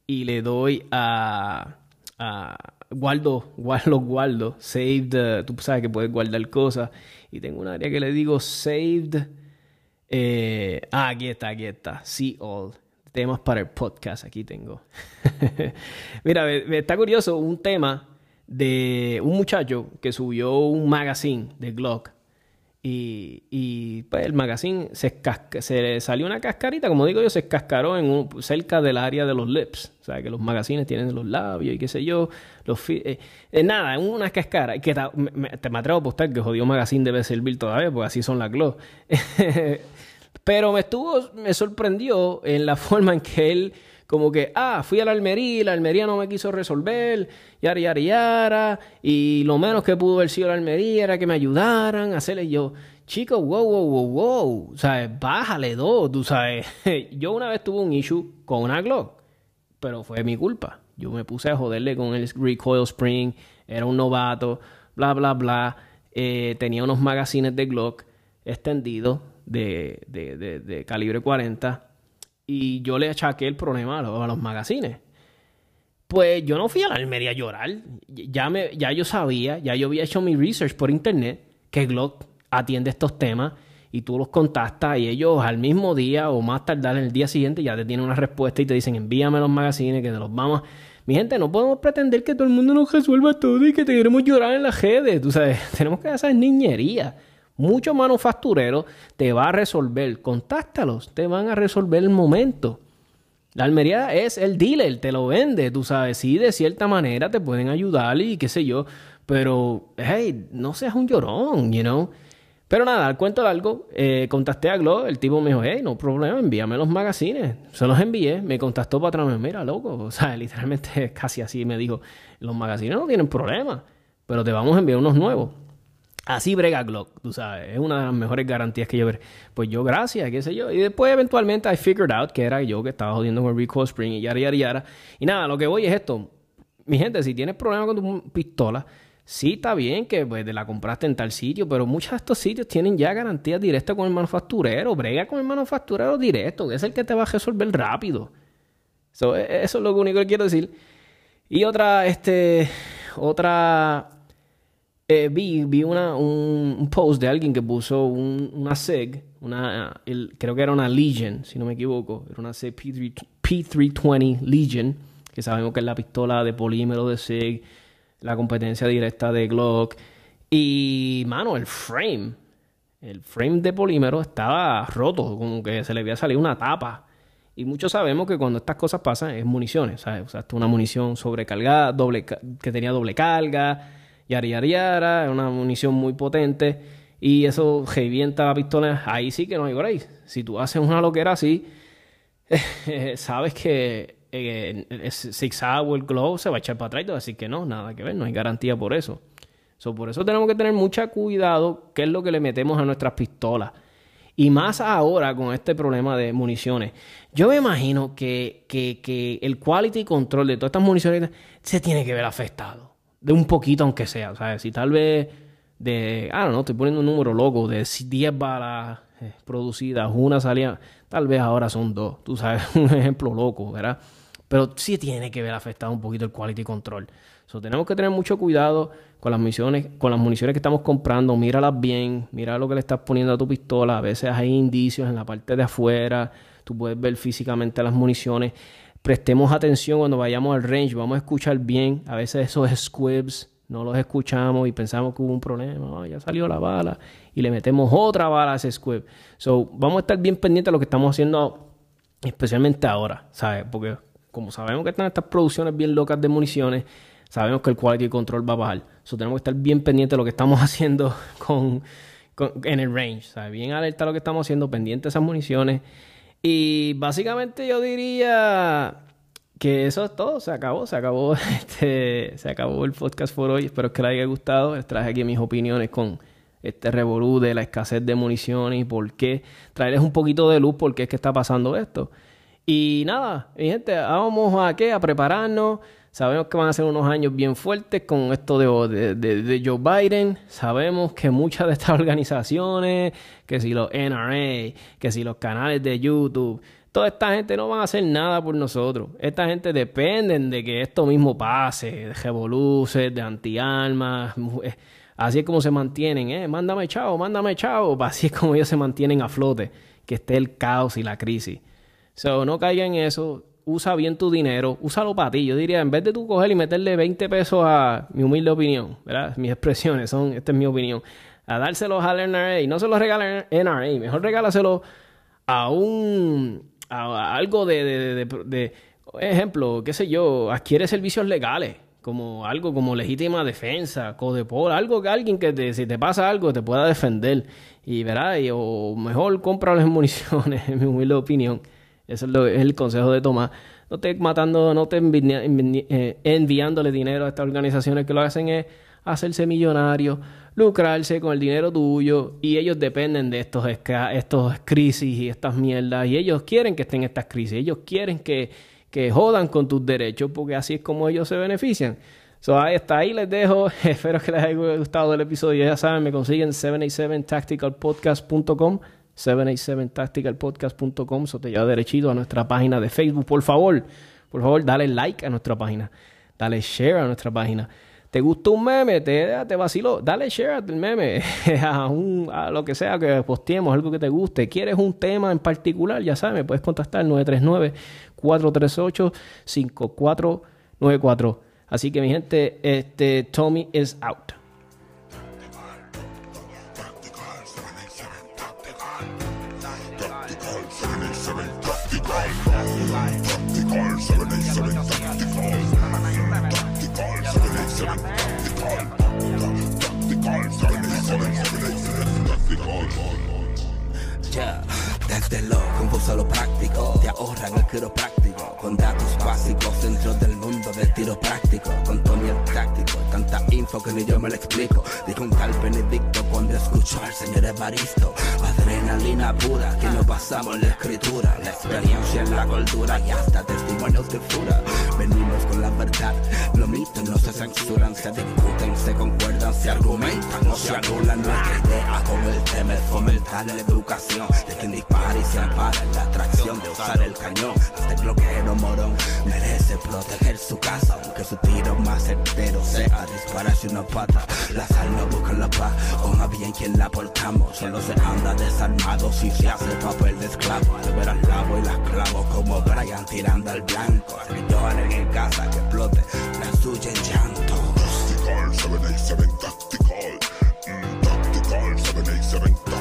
y le doy a, a guardo, guardo, guardo, saved, tú sabes que puedes guardar cosas y tengo un área que le digo saved, eh, ah, aquí está, aquí está, see all temas para el podcast. Aquí tengo. Mira, me, está curioso un tema de un muchacho que subió un magazine de Glock Y, y pues el magazine se, se salió una cascarita, como digo yo, se cascaró en un, cerca del área de los lips. O sea, que los magazines tienen los labios y qué sé yo. Los eh, eh, nada, una cascara. Que te, me, atrevo a apostar que jodido magazine debe servir todavía, porque así son las gloss. Pero me estuvo, me sorprendió en la forma en que él como que, ah, fui a la Almería y la Almería no me quiso resolver, yara, yara, yara, y lo menos que pudo haber sido la Almería era que me ayudaran a hacerle yo, chico, wow, wow, wow, wow, ¿sabes? Bájale dos, tú sabes. yo una vez tuve un issue con una Glock, pero fue mi culpa. Yo me puse a joderle con el recoil spring, era un novato, bla, bla, bla. Eh, tenía unos magazines de Glock extendidos de, de, de, de calibre 40 y yo le achaqué el problema a los, magazines. Pues yo no fui a la Almería a llorar. Ya, me, ya yo sabía, ya yo había hecho mi research por internet que Glock atiende estos temas y tú los contactas y ellos al mismo día o más tardar en el día siguiente ya te tienen una respuesta y te dicen envíame los magazines que te los vamos Mi gente, no podemos pretender que todo el mundo nos resuelva todo y que te queremos llorar en la redes. Tú sabes, tenemos que hacer niñería. Muchos manufactureros te va a resolver. Contáctalos, te van a resolver el momento. La Almería es el dealer, te lo vende, tú sabes. Sí, de cierta manera te pueden ayudar y qué sé yo. Pero, hey, no seas un llorón, you know. Pero nada, al cuento largo, eh, contacté a Glo, el tipo me dijo, hey, no problema, envíame los magazines. Se los envié, me contactó para atrás, mira, loco, o sea, literalmente casi así me dijo, los magazines no tienen problema, pero te vamos a enviar unos nuevos. Así brega Glock, tú sabes, es una de las mejores garantías que yo ver. Pues yo, gracias, qué sé yo. Y después, eventualmente, I figured out que era yo que estaba jodiendo con el Recoil Spring y yara, yara, yara. Y nada, lo que voy es esto. Mi gente, si tienes problemas con tu pistola, sí está bien que pues, la compraste en tal sitio, pero muchos de estos sitios tienen ya garantías directas con el manufacturero. Brega con el manufacturero directo, que es el que te va a resolver rápido. E, eso es lo único que quiero decir. Y otra, este, otra eh, vi, vi una, un, post de alguien que puso una SEG, una, creo que era una Legion, si no me equivoco, era una SEG P3, 320 Legion, que sabemos que es la pistola de polímero de SEG, la competencia directa de Glock. Y, mano, el frame, el frame de polímero estaba roto, como que se le había salido una tapa. Y muchos sabemos que cuando estas cosas pasan es municiones, ¿sabes? Sea, una munición sobrecargada, doble, que tenía doble carga yara, yara, es una munición muy potente y eso revienta la pistola, ahí sí que no hay break. Si tú haces una loquera así, sabes que el zigzag o el glow se va a echar para atrás y así que no, nada que ver, no hay garantía por eso. por eso tenemos que tener mucho cuidado qué es lo que le metemos a nuestras pistolas. Y más ahora con este problema de municiones. Yo me imagino que, que, que el quality control de todas estas municiones se tiene que ver afectado de un poquito aunque sea, ¿sabes? Si tal vez de, ah, no, estoy poniendo un número loco, de 10 balas eh, producidas, una salía, tal vez ahora son dos, tú sabes, un ejemplo loco, ¿verdad? Pero sí tiene que ver afectado un poquito el quality control. So, tenemos que tener mucho cuidado con las municiones, con las municiones que estamos comprando, míralas bien, mira lo que le estás poniendo a tu pistola, a veces hay indicios en la parte de afuera, tú puedes ver físicamente las municiones prestemos atención cuando vayamos al range, vamos a escuchar bien. A veces esos squibs no los escuchamos y pensamos que hubo un problema, ya salió la bala y le metemos otra bala a ese squib. So, vamos a estar bien pendientes de lo que estamos haciendo, especialmente ahora, ¿sabes? Porque como sabemos que están estas producciones bien locas de municiones, sabemos que el quality control va a bajar. So, tenemos que estar bien pendientes de lo que estamos haciendo con, en el range, ¿sabes? Bien alerta a lo que estamos haciendo, pendientes de esas municiones. Y básicamente yo diría que eso es todo, se acabó, se acabó, este, se acabó el podcast por hoy. Espero que les haya gustado. Les traje aquí mis opiniones con este revolú de la escasez de municiones y por qué. Traerles un poquito de luz por qué es que está pasando esto. Y nada, mi gente, vamos a qué, a prepararnos. Sabemos que van a ser unos años bien fuertes con esto de, Joe Biden. Sabemos que muchas de estas organizaciones, que si los NRA, que si los canales de YouTube, toda esta gente no van a hacer nada por nosotros. Esta gente depende de que esto mismo pase, de revoluces, de antiarmas. Eh, así es como se mantienen, ¿eh? Mándame chao, mándame chao. Así es como ellos se mantienen a flote, que esté el caos y la crisis. So, no caigan en eso usa bien tu dinero, úsalo para ti. Yo diría, en vez de tú coger y meterle 20 pesos a mi humilde opinión, ¿verdad? Mis expresiones son, esta es mi opinión. a dárselos al NRA. No se los regalen NRA, mejor regálaselo a un a, algo de, de, de, ejemplo, qué sé yo, adquiere servicios legales, como algo como legítima defensa, codepol, algo que alguien que te, si te pasa algo te pueda defender y verá, o mejor compra las municiones, en mi humilde opinión. Eso es, el consejo de Tomás. No estés matando, no estés eh, enviándole dinero a estas organizaciones que lo hacen es hacerse millonarios, lucrarse con el dinero tuyo y ellos dependen de estos, estos crisis y estas mierdas y ellos quieren que estén estas crisis, ellos quieren que, que jodan con tus derechos porque así es como ellos se benefician. So, ahí está, ahí les dejo. Espero que les haya gustado el episodio. Ya saben, me consiguen 787tacticalpodcast.com. 787tacticalpodcast.com. Eso te lleva derechito a nuestra página de Facebook. Por favor, por favor, dale like a nuestra página. Dale share a nuestra página. ¿Te gusta un meme? ¿Te, te vaciló? Dale share al meme, a, un, a lo que sea que posteemos, algo que te guste. ¿Quieres un tema en particular? Ya sabes, puedes contactar 939-438-5494. Así que mi gente, este Tommy is out. Desde lo confuso a lo práctico, te ahorran el quiropráctico. Con datos básicos dentro del mundo del tiro práctico. Con Tony el táctico, tanta info que ni yo me lo explico. Dijo un tal Benedicto cuando escuchó al señor Evaristo. Adrenalina pura, que nos basamos en la escritura. La experiencia en la cultura y hasta testimonios de fura. Venimos con la verdad, los mitos no se censuran, se discuten, se concuerdan, se argumentan, no se anulan. Nuestra idea con el tema es fomentar la educación de quien dispara y se ampara la atracción de usar el cañón. Este bloqueo morón merece proteger su casa, aunque su tiro más certero sea dispararse una pata. La sal no busca la paz, con a bien quien la portamos. Solo se anda desarmado si se hace papel de esclavo. Al ver al lavo y las clavo como Brian tirando al blanco. Que lloren en casa, que explote la suya en llanto. Tactical 787 Tactical. Mm, tactical 787 Tactical.